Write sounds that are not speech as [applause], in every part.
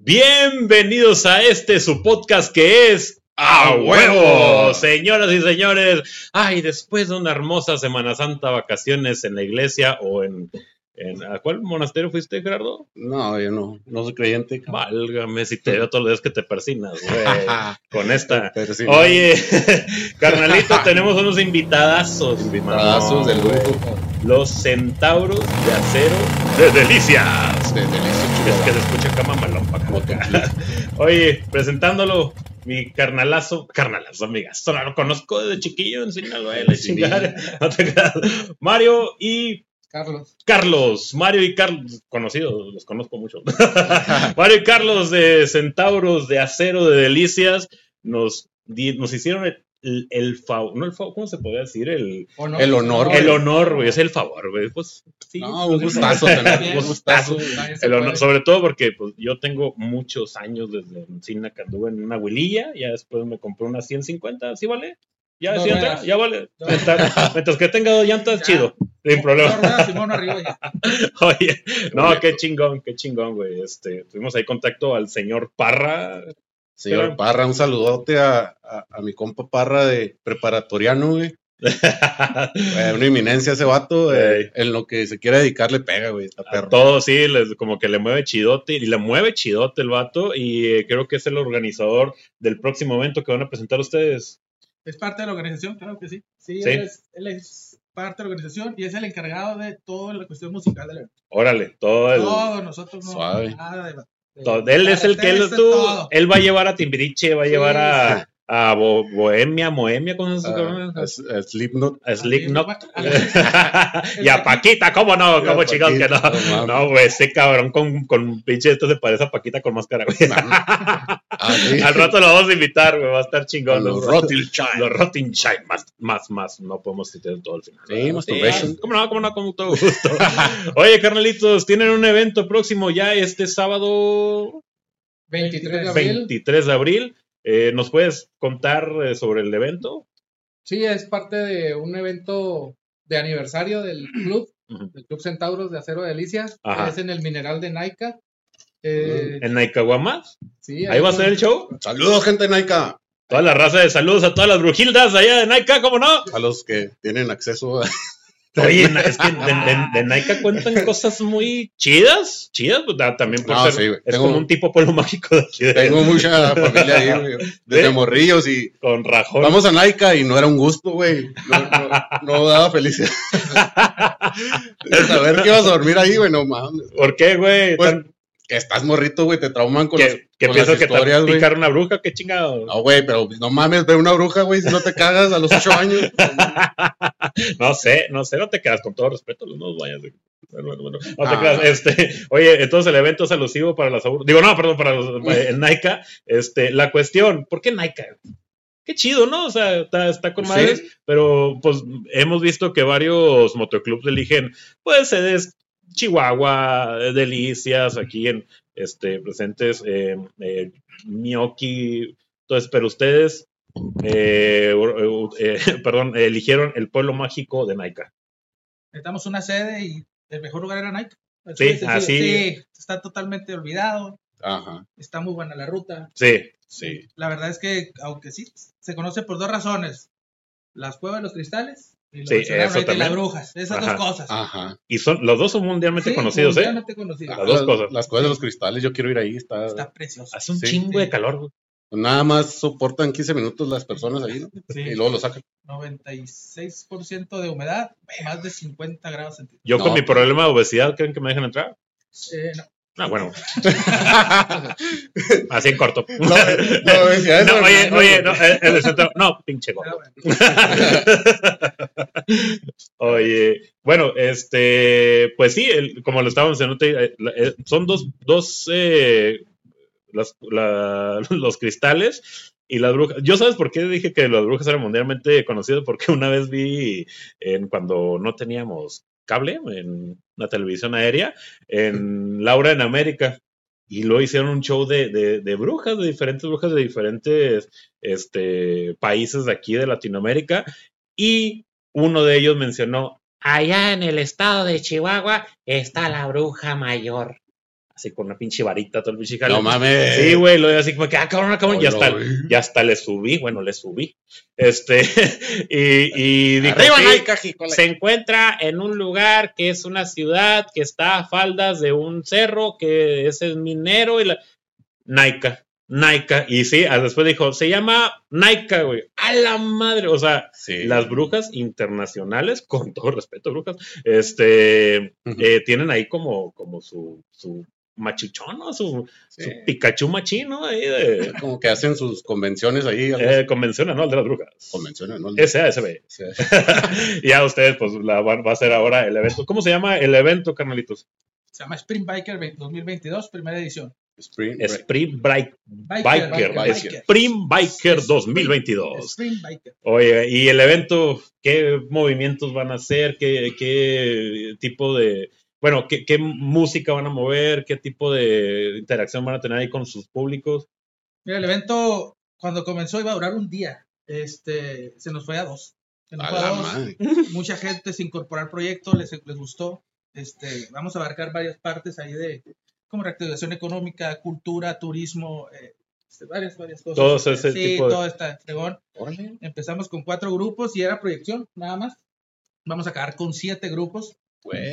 Bienvenidos a este su podcast que es A huevo, señoras y señores. Ay, después de una hermosa Semana Santa, vacaciones en la iglesia o en, en- ¿a cuál monasterio fuiste, Gerardo? No, yo no, no soy creyente. Válgame si te veo todos los días que te persinas, güey. [laughs] Con esta. Oye, [laughs] carnalito, [laughs] tenemos unos invitadazos. Invitadazos de mamón, lujo. güey. Los centauros de acero de delicias. De Es que se escucha. Motoclub. [laughs] Oye, presentándolo, mi carnalazo, carnalazo, amigas. Lo conozco desde chiquillo en Sinaloa, la Sí. chingada. No te creas. Mario y Carlos. Carlos. Mario y Carlos, conocidos, los conozco mucho. [laughs] [laughs] Mario y Carlos de Centauros de Acero de Delicias nos, di- nos hicieron el, el, el favor, no el favor, ¿cómo se podría decir? El, El honor, el honor, güey, es el favor, güey. Pues sí. No, un gustazo tener, un gustazo. El honor- puede. sobre todo porque pues, yo tengo muchos años desde Encina que anduve en una huililla, ya después me compré una 150, ¿sí vale? Ya, Dos sí ya vale. Mientras, mientras que tenga dos llantas, Ya. chido, sin problema. ruedas, Simón arriba ya. [laughs] Oye, no, qué chingón, qué chingón, güey. Este, tuvimos ahí contacto al señor Parra. Señor Pero- Parra, un saludote a, a, a mi compa Parra de preparatoriano, güey. [laughs] Eh, una eminencia ese vato. eh, en lo que se quiere dedicar le pega, güey. Está A perro. todo, sí, les- como que le mueve chidote, y le mueve chidote el vato, y eh, creo que es el organizador del próximo evento que van a presentar ustedes. Es parte de la organización, claro que sí. Sí, Sí. Él, es, él es parte de la organización y es el encargado de toda la cuestión musical del evento. Órale, todo el... Todo, nosotros no. Suave. Nada de. Él es el que él, tú, él va a llevar a Timbiriche, va a llevar a, a Bo- Bohemia, Moemia, ¿cómo se Ah, llama? es- es Slipknot. A Slipknot. A [laughs] y a Paquita, ¿cómo no? ¿Cómo chingados que no? Paquita, no güey, ese cabrón con, con pinche esto se parece a Paquita con máscara, güey. Ah. [laughs] Al rato lo vamos a invitar, güey, va a estar chingón. Los Los, Rothschild. los Rothschild, más, más, más, no podemos citar todo el final. Sí, masturbation. ¿Cómo no? ¿Cómo no? Con todo gusto. [laughs] Oye, carnalitos, tienen un evento próximo ya este sábado 23 de abril. 23 de abril. Eh, ¿Nos puedes contar eh, sobre el evento? Sí, es parte de un evento de aniversario del [clears throat] club, Ujú. del Club Centauros de Acero de Delicias, Ajá. que es en el Mineral de Naica. Eh, ¿En Naicaguamas? sí, ¿Ahí va a ser el show? Saludos, gente de Naika. Toda la raza de saludos a todas las brujildas allá de Naica, ¿cómo no? A los que tienen acceso a. Oye, es que de, de, de Naica cuentan cosas muy chidas, chidas, pues, también por No, ser, sí, es Tengo- como un tipo pueblo mágico de aquí de- Tengo mucha familia ahí, güey. Desde ¿Sí? morrillos y con rajón. Vamos a Naika y no era un gusto, güey. No, no, no daba felicidad. [laughs] Saber que ibas a dormir ahí, güey, no mames. ¿Por qué, güey? Pues, Tan- Que estás morrito, güey, te trauman con, las, que que con piensas las que te historias, güey. picar una bruja, qué chingado. No, güey, pero no mames, ver una bruja, güey, si no te cagas a los ocho años. [laughs] No sé, no sé, no te quedas con todo respeto, no vayas. de- Bueno, bueno, no te Ah. creas, este, oye, entonces el evento es alusivo para las digo, no, perdón, para los, eh, el Naica, este, la cuestión, ¿por qué Naica? Qué chido, ¿no? O sea, está, está con Sí. madres, pero pues hemos visto que varios motoclubs eligen, pues, sedes Chihuahua, eh, Delicias, aquí en, este, presentes, eh, eh, Miyoki, entonces, pero ustedes, eh, [laughs] perdón, eligieron el pueblo mágico de Naica. Necesitamos una sede y el mejor lugar era Nike. Sí, así. Sí, está totalmente olvidado. Ajá, Está muy buena la ruta. Sí, sí. La verdad es que, aunque sí, se conoce por dos razones. Las cuevas de los cristales Sí, eso las también. brujas. Esas Ajá. dos cosas. Ajá. y son, los dos son mundialmente Sí, conocidos, ¿eh? mundialmente conocidos. Las dos cosas. Las cosas de los cristales, yo quiero ir ahí. Está, Está precioso. Hace un Sí, chingo sí. de calor, güey. Nada más soportan 15 minutos las personas ahí, ¿no? Sí. Y luego lo sacan. 96% de humedad, más de 50 grados centígrados. Yo No, con mi pues. problema de obesidad, ¿creen que me dejan entrar? Eh, no. Ah, bueno, [laughs] así en corto. No, no, decía No, eso, oye, no, oye, no. no, eh, el centro- no, pinche gordo. [laughs] Oye, bueno, este, pues sí, el- como lo estábamos mencionando, eh, eh, son dos, dos, eh, las- la- [laughs] los cristales y las brujas. Yo sabes por qué dije que las brujas eran mundialmente conocidas, porque una vez vi en cuando no teníamos cable en la televisión aérea, en Laura en América. Y luego hicieron un show de, de, de brujas, de diferentes brujas de diferentes este, países de aquí de Latinoamérica. Y uno de ellos mencionó, allá en el estado de Chihuahua está la bruja mayor. Así con una pinche varita, todo el pinche jale. No mames. Sí, güey, lo así como que, ah, cabrón, ah, cabrón, No, ya güey. ya hasta le subí, bueno, le subí. Este, [laughs] y, y dijo, Arriba, sí, se encuentra en un lugar que es una ciudad que está a faldas de un cerro, que ese es minero y la... Naika, Naika. Y sí, ah, después dijo, se llama Naika, güey. A la madre. O sea, Sí. las brujas internacionales, con todo respeto, brujas, este, eh, tienen ahí como, como su, su machuchón, ¿no? Su, Sí. su Pikachu machino ahí de [laughs] Como que hacen sus convenciones ahí. eh, así. convención anual de las brujas. Convenciones, ¿no? SASB. Sí. [laughs] y ya ustedes, pues, la van, va a ser ahora el evento. ¿Cómo se llama el evento, carnalitos? Se llama Spring Biker 2022, primera edición. Spring, Biker, Biker. Biker. Spring Biker 2022. Spring Biker. Oye, y el evento, ¿qué movimientos van a hacer? ¿Qué, qué tipo de, bueno, qué, qué música van a mover? ¿Qué tipo de interacción van a tener ahí con sus públicos? Mira, el evento cuando comenzó iba a durar un día. Este, se nos fue a dos. Se nos A fue a la dos. madre. [laughs] Mucha gente se incorporó al proyecto, les, les gustó. Este, vamos a abarcar varias partes ahí de como reactivación económica, cultura, turismo, eh, este, varias, varias cosas. Todos ese sí, tipo de- todo está fregón. Empezamos con cuatro grupos y era proyección, nada más. Vamos a acabar con siete grupos,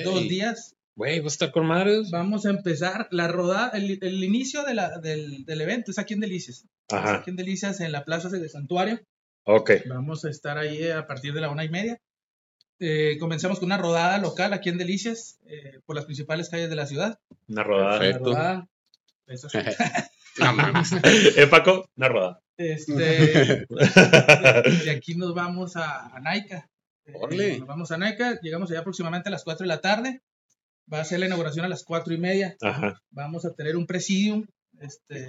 Dos días. Güey, va a estar con madres. Vamos a empezar la rodada, el, el inicio de la- del, del evento es aquí en Delicias. Es Ajá, Aquí en Delicias, en la plaza de Santuario. ok. Vamos a estar ahí a partir de la una y media. Eh, comenzamos con una rodada local aquí en Delicias, eh, por las principales calles de la ciudad. Una rodada. Perfecto. La rodada, eso sí. [laughs] No mames. [laughs] eh, Paco, una rodada. Este, [laughs] de aquí nos vamos a, a Naica. Eh. Nos vamos a Naica, llegamos allá aproximadamente a las 4 de la tarde. Va a ser la inauguración a las cuatro y media. Ajá. Vamos a tener un presidium. Este,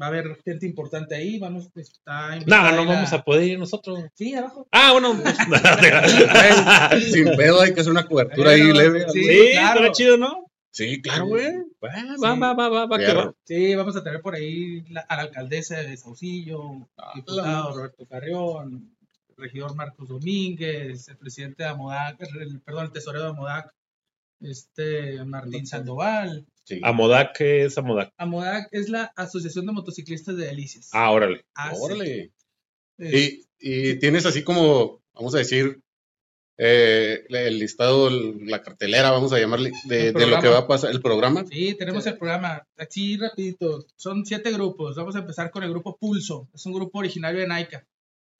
va a haber gente importante ahí. Vamos, está No, no vamos a poder ir nosotros. Sí, abajo. Ah, bueno. [laughs] [laughs] Sin pedo hay que hacer una cobertura ahí leve. sí. sí, claro. estará chido, ¿no? Sí, claro, güey. Va, va, va, va, va, va, que va. Sí, vamos a tener por ahí la- a la alcaldesa de Saucillo, Ah, diputado Roberto Carrión, regidor Marcos Domínguez, el presidente de Amodac, el, perdón, el tesorero de Amodac, este Martín Sandoval. Sí. Amodac, ¿qué es Amodac? Amodac es la Asociación de Motociclistas de Delicias. Ah, órale. ACE. Órale. Es- Y, y tienes así como, vamos a decir, eh, el listado, la cartelera, vamos a llamarle, de, de lo que va a pasar, el programa. Sí, tenemos el programa. Así rapidito. Son siete grupos. Vamos a empezar con el grupo Pulso. Es un grupo originario de Naika.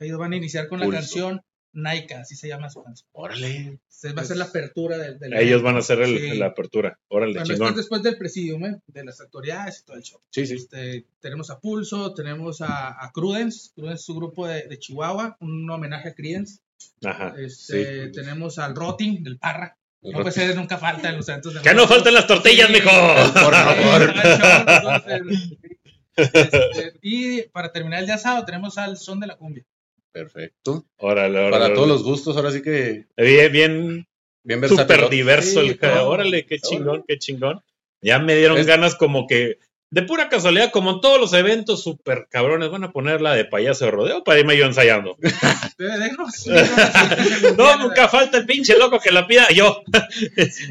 Ellos van a iniciar con la canción Naika, así se llama su canción. Órale. Se va a ser la apertura del, del Ellos van a hacer el- Sí. la apertura. Órale, Bueno, esto chingón. es después del presidium, ¿eh? de las autoridades y todo el show. Sí, sí. Este, tenemos a Pulso, tenemos a, a Crudence. Crudence es un grupo de, de Chihuahua, un homenaje a Creedence. Ajá. Este, sí. Tenemos al Rotting, del Parra. No puede ser, nunca falta en los eventos de Que no falten las tortillas, Sí. mijo. Por favor. [laughs] Este, y para terminar el de asado tenemos al son de la cumbia. Perfecto. Órale, órale. Para órale. todos los gustos, ahora sí que Bien, bien bien versátil. súper diverso Sí, el. Órale, qué chingón, qué chingón. Ya me dieron Es- ganas como que, de pura casualidad, como en todos los eventos súper cabrones, van a poner la de payaso de rodeo para irme yo ensayando. No, nunca falta el pinche loco que la pida. Yo,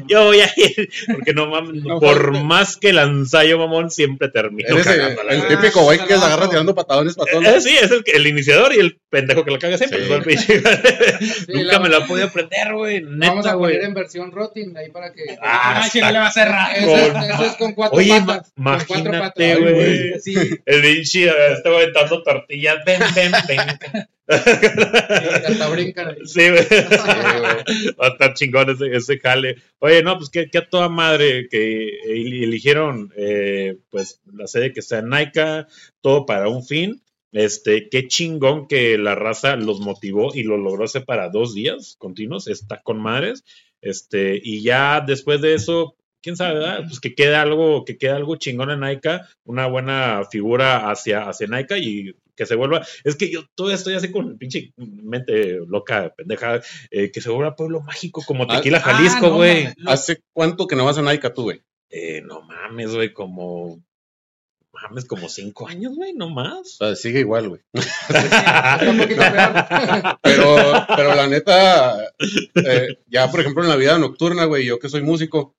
yo voy a ir. Porque no mames, No por falta. más que el ensayo, mamón, siempre termino Eres el, Ah, típico güey que se agarra tirando patadones para todos. Eh, sí, es el, que- el iniciador y el pendejo que la caga siempre. Sí. fue el pinche. Nunca la- me la podía aprender, güey. Vamos a poner en versión rotting ahí para que. Ah, Ah, si no le va a cerrar. eso, con- es, eso es con cuatro Oye, patas. ma- con cuatro imagínate, patas. güey. Sí, El este güey aventando tortillas. Ven, ven, ven. Sí, hasta brincan ahí. Sí, güey. Va a estar chingón ese, ese jale. Oye, no, pues que, que a toda madre que el- eligieron eh, pues la sede que está en Naika, todo para un fin. Este, qué chingón que la raza los motivó y lo logró hacer para dos días continuos, está con madres. Este, y ya después de eso, quién sabe, ¿verdad? Pues que quede algo, que quede algo chingón en Naika, una buena figura hacia, hacia Naika y que se vuelva. Es que yo todavía estoy así con pinche mente loca, pendeja, eh, que se vuelva pueblo mágico como Ah, Tequila ah, Jalisco, güey. ¿Hace cuánto que no vas a Nike tú, güey? eh, no mames, güey, como. Mames, como cinco años, güey, no más. O sea, sigue igual, güey. [laughs] [laughs] Pero, pero la neta, eh, ya por ejemplo en la vida nocturna, güey, yo que soy músico,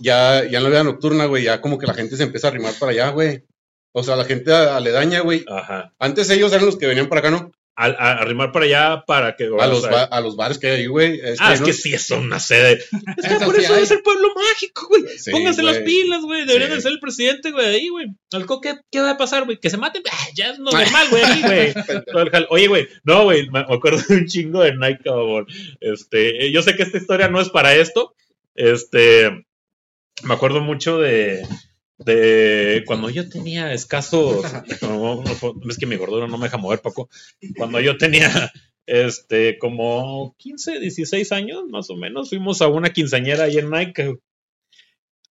ya, ya en la vida nocturna, güey, ya como que la gente se empieza a arrimar para allá, güey. O sea, la gente aledaña, güey. Ajá. Antes ellos eran los que venían para acá, ¿no? A, a- arrimar para allá para que. A los, a los bares que hay ahí, güey. Este, Ah, es ¿no? que sí, es una sede. Es que por sí eso hay. es el pueblo mágico, güey. Sí, Pónganse las pilas, güey. Deberían Sí. de ser el presidente, güey, ahí, güey. Al co- ¿qué, ¿Qué va a pasar, güey? Que se maten. Ah, ya es no [laughs] normal, güey, ahí, [laughs] Oye, güey, no, güey, me me acuerdo de un chingo de Nike, cabrón. Este, eh, yo sé que esta historia no es para esto. Este, me acuerdo mucho de, de cuando yo tenía escasos, no, no, es que mi gordura no me deja mover poco. Cuando yo tenía, este, como 15, 16 años, más o menos, fuimos a una quinceañera ahí en Nike.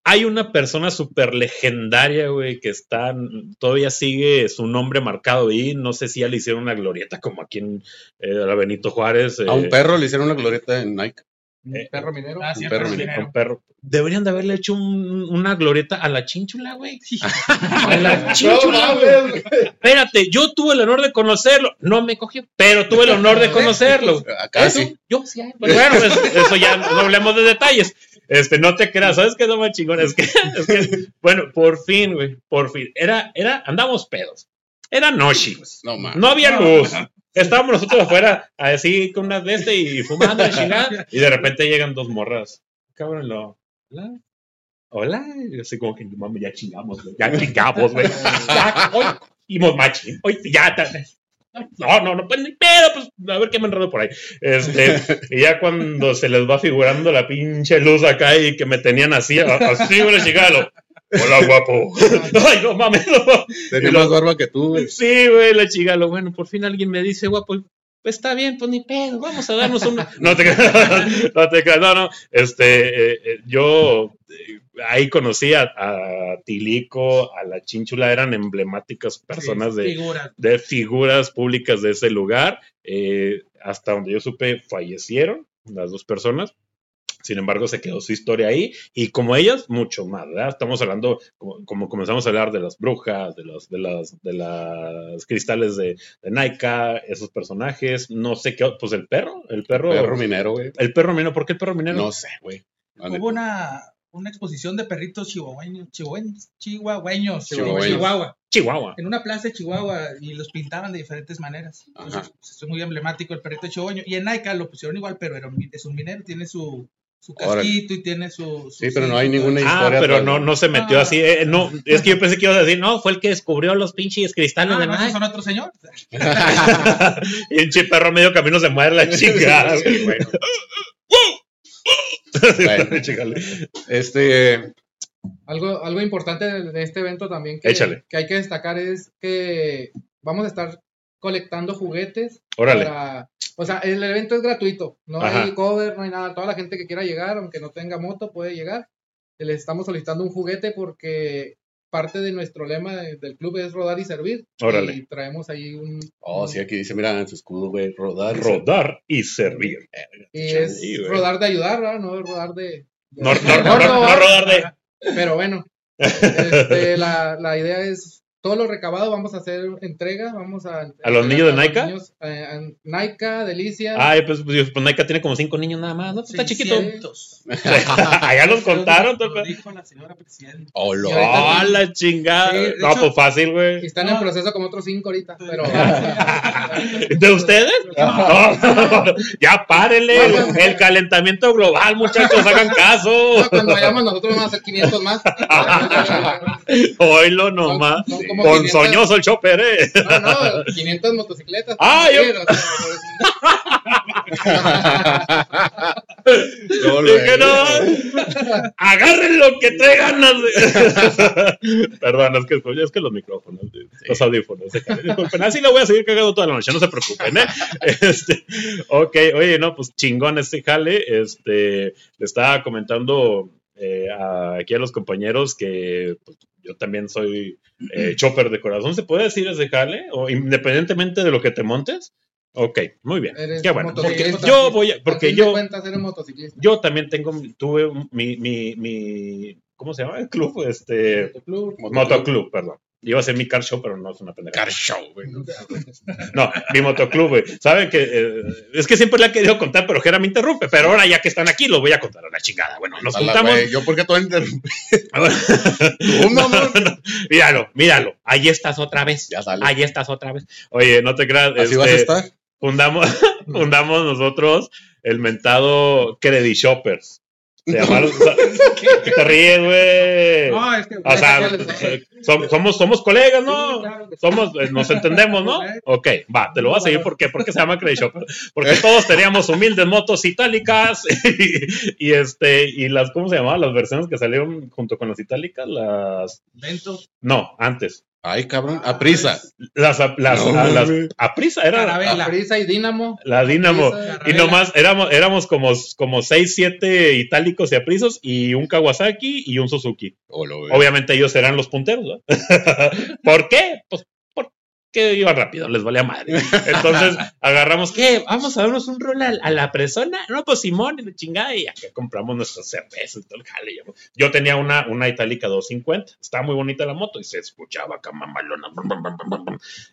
Hay una persona súper legendaria, güey, que está, todavía sigue su nombre marcado ahí. No sé si ya le hicieron una glorieta como aquí en eh, la Benito Juárez. A un eh, perro le hicieron una glorieta en Nike. Un perro minero. Ah, sí, Un perro perro minero. minero. un perro. Deberían de haberle hecho un- una glorieta a la chinchula, güey. [laughs] A la chinchula, güey. Espérate, yo tuve el honor de conocerlo. No me cogió, pero tuve el honor de [laughs] conocerlo. Acá Eso, sí. Yo sí. ay, Bueno, pues, eso ya no hablemos de detalles. Este, no te creas, ¿sabes qué es lo más chingón? Es que, [laughs] es que, bueno, por fin, güey, por fin. Era, era, andamos pedos. Era noche. No, mames. No había luz. Estábamos nosotros afuera, así con una de este y fumando y chingada. Y de repente llegan dos morras. Cabrón, lo. Hola. Hola. Y así como que, mami, ya chingamos, güey. Ya chingamos, güey. Ya, hoy. Y machi. Hoy ya. No, no, no, pues ni pedo, pues a ver qué me enredo por ahí. Este, y ya cuando se les va figurando la pinche luz acá y que me tenían así, así, güey, chingado. Hola, guapo. [laughs] Ay, no mames, no. Tenía más barba que tú, güey. Sí, güey, la chica, lo bueno, por fin alguien me dice, guapo, pues está bien, pues ni pedo, vamos a darnos un... No te creas, [laughs] no te no, no, este, eh, eh, yo eh, ahí conocí a, a Tilico, a la Chinchula, eran emblemáticas personas de, Figuras. de figuras públicas de ese lugar, eh, hasta donde yo supe, fallecieron las dos personas. Sin embargo, se quedó su historia ahí y como ellas, mucho más, ¿verdad? Estamos hablando, como, como comenzamos a hablar de las brujas, de los, de las, de las cristales de, de Naika, esos personajes, no sé qué, pues el perro, el perro, Perro minero, güey. el perro minero, ¿por qué el perro minero? No sé, güey. Hubo una, una exposición de perritos chihuahueños, chihuahueños, chihuahueños, Chihuahueños. Chihuahua, Chihuahua. en una plaza de Chihuahua y los pintaban de diferentes maneras. Entonces, pues, es muy emblemático el perrito chihuahueño. Y en Naika lo pusieron igual, pero era un, es un minero, tiene su, su casquito y tiene su... su Sí, pero no hay ninguna. Ah, historia pero atrás, no, ¿no? se metió Ah. así. eh, no, es que yo pensé que iba a decir, no, fue el que descubrió los pinches cristales Ah, de Nike. son otro señor. [laughs] y un chi perro medio camino se muere la chica. [laughs] Sí. Bueno. [laughs] Chícale. Este, Algo, algo importante de, de este evento también que, Échale. que hay que destacar es que vamos a estar colectando juguetes. Órale. para- o sea, el evento es gratuito, no Ajá. hay cover, no hay nada. Toda la gente que quiera llegar, aunque no tenga moto, puede llegar. Les estamos solicitando un juguete porque parte de nuestro lema de- del club es rodar y servir. Órale. Y traemos ahí un... oh, sí, aquí dice, mira, en su escudo, güey, rodar. Rodar y servir. Y es rodar de ayudar, ¿verdad? No rodar de... de- No, no, no, rodar de. Pero bueno, [laughs] este, la, la idea es todo lo recabado vamos a hacer entrega, vamos a... ¿A los niños de Naika? niños, eh, Naika, Delicia. Ay, pues, pues, pues Naika tiene como cinco niños nada más, ¿no? Está chiquito. 600. [laughs] Allá los contaron. Lo dijo la señora presidenta. Oh, ahorita- ¡Ah, la chingada! Sí, no, hecho- pues fácil, Y güey. están en proceso como otros cinco ahorita, pero... [laughs] ¿De ustedes? [laughs] No, ya párenle. El, el calentamiento global, muchachos, hagan caso. No, cuando vayamos nosotros vamos a hacer 500 más. Oílo nomás. Son como Con 500 soñoso el chopper, eh. No, no, 500 motocicletas. Ah, yo- Luego [laughs] lo Dije, no. Agarren lo que de- [laughs] Perdón, es que, es que los micrófonos, los audífonos. se caen. Disculpen, así lo voy a seguir cagando toda la noche, no se preocupen, ¿eh? [laughs] Este, ok, oye, no, pues chingón este jale. Este, le estaba comentando eh, a- aquí a los compañeros que pues, yo también soy eh, chopper de corazón. ¿Se puede decir ese jale? O independientemente de lo que te montes. Ok, muy bien. Qué bueno. Porque yo voy a, porque yo, yo también tengo, tuve mi, mi, mi, ¿cómo se llama? El club, este, Motoclub. motoclub, perdón. Iba a ser mi car show, pero no es una pendeja. Car show, güey. [laughs] No, mi motoclub, güey. Saben que eh, es que siempre le he querido contar, pero Jera me interrumpe. Pero ahora ya que están aquí, lo voy a contar a la chingada. Bueno, nos Ala, juntamos. güey, Yo, ¿por qué tú interrumpí? No, no, no. Míralo, míralo. Ahí estás otra vez. Ya sale. Ahí estás otra vez. Oye, no te creas. Así este, vas a estar. fundamos, [laughs] fundamos nosotros el mentado Credit Shoppers. Se llamaron- ¿Qué te ríes, güey? No, es que. O sea, Déjale, eh, som- somos, somos colegas, ¿no? Somos, eh, nos entendemos, ¿no? Ok, va, te lo voy a seguir porque, porque se llama Credit Shopper. Porque todos teníamos humildes motos itálicas [laughs] y, y este, y las, ¿cómo se llamaban? Las versiones que salieron junto con las itálicas, las, Ventos, no, antes. Ay, cabrón. A prisa. Las, las, No, las, las- güey. a prisa, era Carabela. Prisa y Dínamo. la Dínamo. Prisa. Y nomás éramos, éramos como, como 6, 7 itálicos y aprisos y un Kawasaki y un Suzuki. Oh. Obviamente ellos eran los punteros, ¿no? [laughs] ¿Por qué? Pues porque iban rápido, les valía madre. [laughs] Entonces agarramos, ¿qué? Vamos a darnos un rol a, a la persona. No, pues Simón, y chingada, y acá compramos nuestros cervezas y todo el jale. Yo, yo tenía una, una itálica 250, estaba muy bonita la moto y se escuchaba acá mamalona.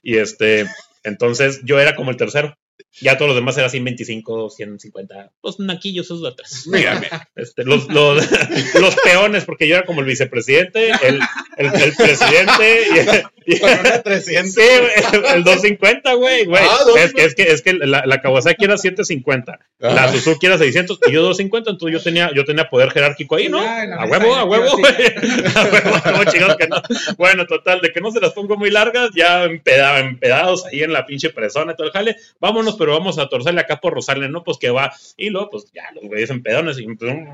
Y este, entonces yo era como el tercero. Ya todos los demás eran 125, 150, los naquillos esos de atrás. Mírame. Este, los, los, [laughs] los peones, porque yo era como el vicepresidente, el, el, el presidente y, Con una 300. sí, el 250, güey, güey. Ah, es que, es que, es que la, la Kawasaki era 750, la Ah. Suzuki era 600 y yo 250, entonces yo tenía, yo tenía poder jerárquico ahí, ¿no? La [laughs] A huevo, a huevo, sí. güey. A huevo, como chingados que no. Bueno, total, de que no se las pongo muy largas, ya empeda- empedados ahí en la pinche persona y todo el jale. Vámonos, pero vamos a torcerle acá por Rosarle, ¿no? Pues que va. Y luego, pues ya, los güeyes empedones y empezaron-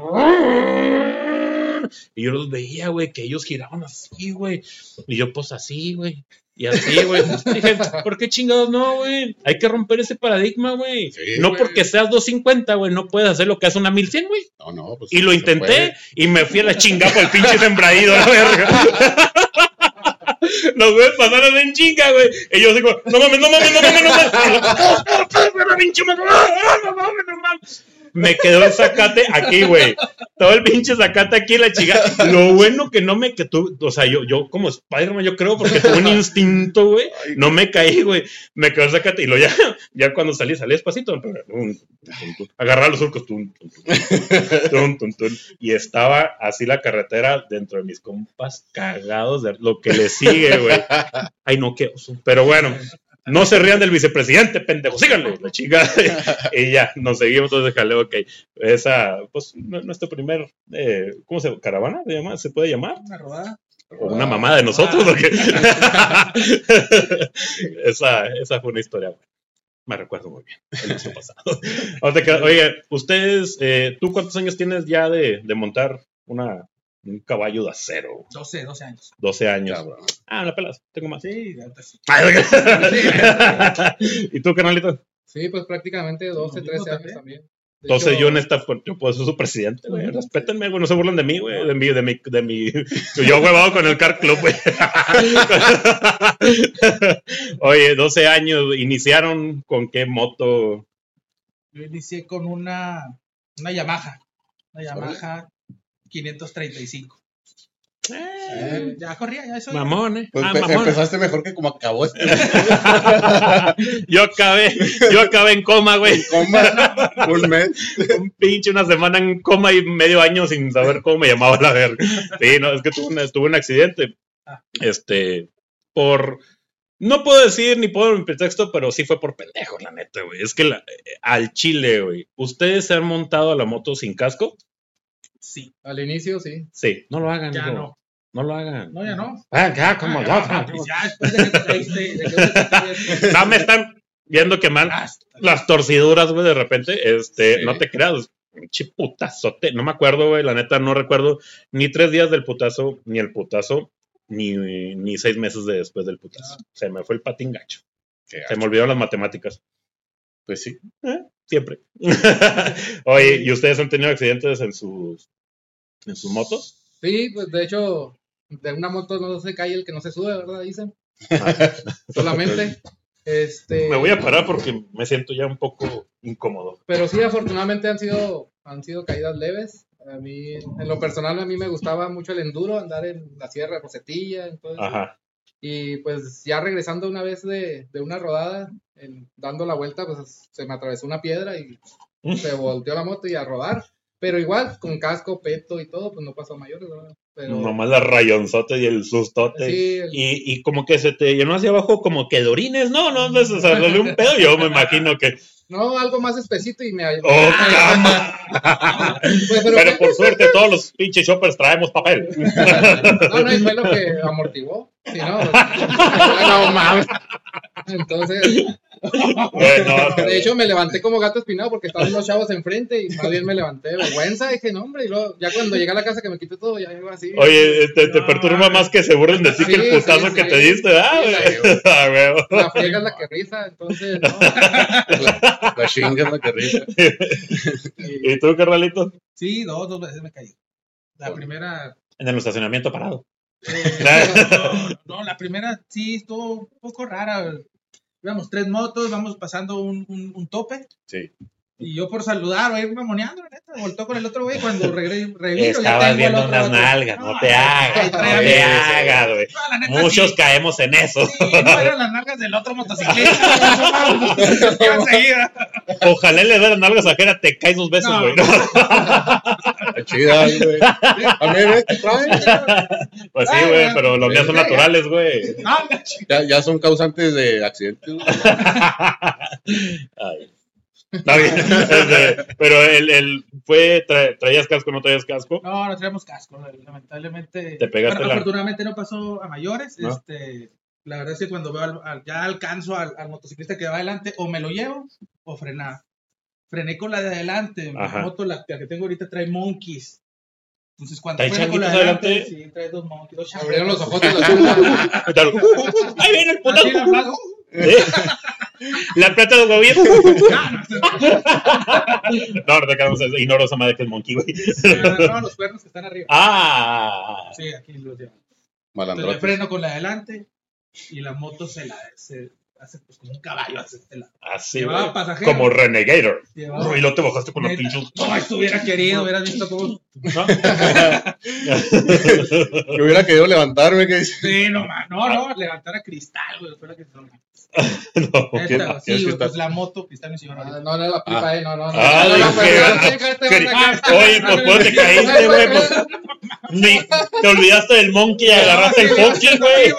Y yo los veía, güey, que ellos giraban así, güey. Y yo, pues así, güey. Y así, güey. [laughs] Dije, ¿por qué chingados no, güey? Hay que romper ese paradigma, güey. Sí, no porque seas 250, güey, no puedes hacer lo que hace una 1100, güey. No, no, pues. Y lo intenté puede. y me fui a la chingada por el pinche sembradío, la verga. [laughs] Los güeyes pasaron en chinga, güey. Y yo digo, no mames, no mames, no mames, no mames. Y yo, "No, pinche madre, no mames, no mames". Me quedó el zacate aquí, güey. Todo el pinche zacate aquí, la chica. Lo bueno que no me que tú, o sea, yo, yo como Spider-Man, yo creo, porque tuve un instinto, güey. No me caí, güey. Me quedó el zacate y lo ya, ya cuando salí, salí despacito. Tum, tum, tum. Agarrar los surcos, tum, tum, tum. Tun, tun. Y estaba así la carretera dentro de mis compas cagados de lo que le sigue, güey. Ay, no, qué oso. Pero bueno, no se rían del vicepresidente, pendejo. Síganle, la chingada. [laughs] y ya, nos seguimos entonces jaleo, ok. Esa, pues, nu- nuestro primer, eh, ¿cómo se llama? ¿Caravana? ¿Se, llama? ¿Se puede llamar? una rodada. O una mamada de nosotros, porque [laughs] esa, esa fue una historia buena. Me recuerdo muy bien el año pasado. [laughs] Oye, ustedes, eh, ¿tú cuántos años tienes ya de, de montar una, un caballo de acero? 12, 12 años. 12 años. Cabrón. Ah, la pelas, tengo más. Sí, sí. [laughs] ¿Y tú, carnalito? Sí, pues prácticamente 12, Lo mismo 13 años también. también. De Entonces hecho, yo en esta, pues, yo puedo ser su presidente, güey. Respétenme, güey, no se burlan de mí, güey. De mi, de mi, de mi. Yo huevado con el car club, güey. [laughs] Oye, 12 años, iniciaron con qué moto. Yo inicié con una, una Yamaha. Una Yamaha 535. Eh, Ya corría, ya eso. mamón, eh. Pues Ah, empe- mamón. empezaste mejor que como acabó este. [laughs] Yo acabé, yo acabé en coma, güey. Coma, un mes. Un pinche una semana en coma y medio año sin saber cómo me llamaba la verga. Sí, no, es que tuve, una- tuve un accidente. Este, por. No puedo decir ni puedo en pretexto, pero sí fue por pendejo, la neta, güey. Es que la- eh, al chile, güey. ¿Ustedes se han montado a la moto sin casco? Sí, Al inicio, sí. Sí, no lo hagan. ya hijo. no. No lo hagan. No, ya no. Ah, ya, como Ah, ya, ya, ya. No me están viendo que mal las torciduras, güey, de repente. Este, Sí. no te creas. Pinche putazote. No me acuerdo, güey. La neta, no recuerdo ni tres días del putazo, ni el putazo, ni, ni seis meses de después del putazo. Se me fue el patín gacho. Qué Se me olvidaron las matemáticas. Pues sí. Eh, siempre. [laughs] Oye, ¿y ustedes han tenido accidentes en sus, en sus motos? Sí, pues de hecho, de una moto no se cae el que no se sube, ¿verdad? Dicen. [laughs] Solamente. Este, Me voy a parar porque me siento ya un poco incómodo. Pero sí, afortunadamente han sido, han sido caídas leves. A mí, en lo personal, a mí me gustaba mucho el enduro, andar en la sierra de Rosetilla. Entonces, Ajá. Y pues ya regresando una vez de, de una rodada, en- dando la vuelta, pues se me atravesó una piedra y se [laughs] volteó la moto y a rodar. Pero igual, con casco, peto y todo, pues no pasó a mayores, ¿verdad? Pero Nomás la rayonzote y el sustote. sí, el- Y, y como que se te llenó hacia abajo como que de orines, no, no, no, o sea, salió un pedo, yo me imagino que, no, algo más espesito y me... oh, cama. Pues, [laughs] pero por suerte todos los pinches shoppers traemos papel. [laughs] No, no, y fue lo que amortiguó. Si no, [laughs] no mames. Entonces, Bueno, de hecho, me levanté como gato espinado porque estaban los chavos enfrente y más bien me levanté de vergüenza. Dije, no, hombre, y luego, ya cuando llegué a la casa que me quité todo, ya iba así. Oye, te, te perturba más que se burlen de ti que el putazo sí, que sí. te diste, ¿ah, güey? Ah, huevo. La friega es la que risa, entonces, no. La chinga es la que risa. Y- [laughs] ¿Y tú, carnalito? Sí, dos, dos veces me caí. La primera. En el estacionamiento parado. eh, no, no, la primera sí estuvo un poco rara. Íbamos tres motos, vamos pasando un, un, un tope. Sí. Y yo por saludar, o ir mamoneando, la neta, voltó con el otro güey. Cuando regre, reviro, ya Estabas viendo otro unas nalgas, no te hagas, no te hagas, güey. No, Muchos sí. caemos en eso. Sí, no eran las nalgas del otro motociclista. Ojalá le dé las nalgas ajena, te caes dos veces, güey. Está chida, güey. A mí, ve, ¿qué traen? Pues sí, güey, pero los míos son naturales, güey. No, Ya, ya son causantes de accidentes. güey. [laughs] Ay. Está bien. [laughs] Este, pero el, el fue, tra- ¿traías casco o no traías casco? No, no traemos casco, lamentablemente. Te pegaste Bueno, la- afortunadamente no pasó a mayores. ¿No? Este, la verdad es que cuando veo al- al- ya alcanzo al, al motociclista que va adelante, o me lo llevo o frenar. Frené con la de adelante. Mi Ajá. moto, la, la que tengo ahorita, trae monkeys. Entonces, cuando ¿Trae freno con la de adelante, adelante? sí, trae dos monkeys. Dos Abrieron los ojos de la [laughs] Tal- ¡Ahí viene el putazo! [laughs] La plata de gobierno. [laughs] No, no te quedamos ignoro esa madre que es monkey, güey. no, no, los cuernos que están arriba. Ah. Sí, aquí los llevo. Entonces le freno con la de adelante y la moto se la se hace pues como un caballo hace este. Así, Llevaba güey. pasajero. Como Renegator. Llevaba- Y lo te bajaste con los pinchos. No, esto hubiera querido, hubieras visto cómo. ¿No? Yo hubiera querido levantarme, que dice. Sí, no, no, no, levantar a cristal, güey, fue la que se [laughs] No, ¿qué? Neta, qué Sí, güey, está? pues la moto, cristal me siguió Ah, No, no, la pipa, eh, no, no. no. Ah, No, no, ah, acá. Oye, pues ¿por te caíste, güey? Pues, ni, te olvidaste del monkey y agarraste el monkey, [laughs] güey.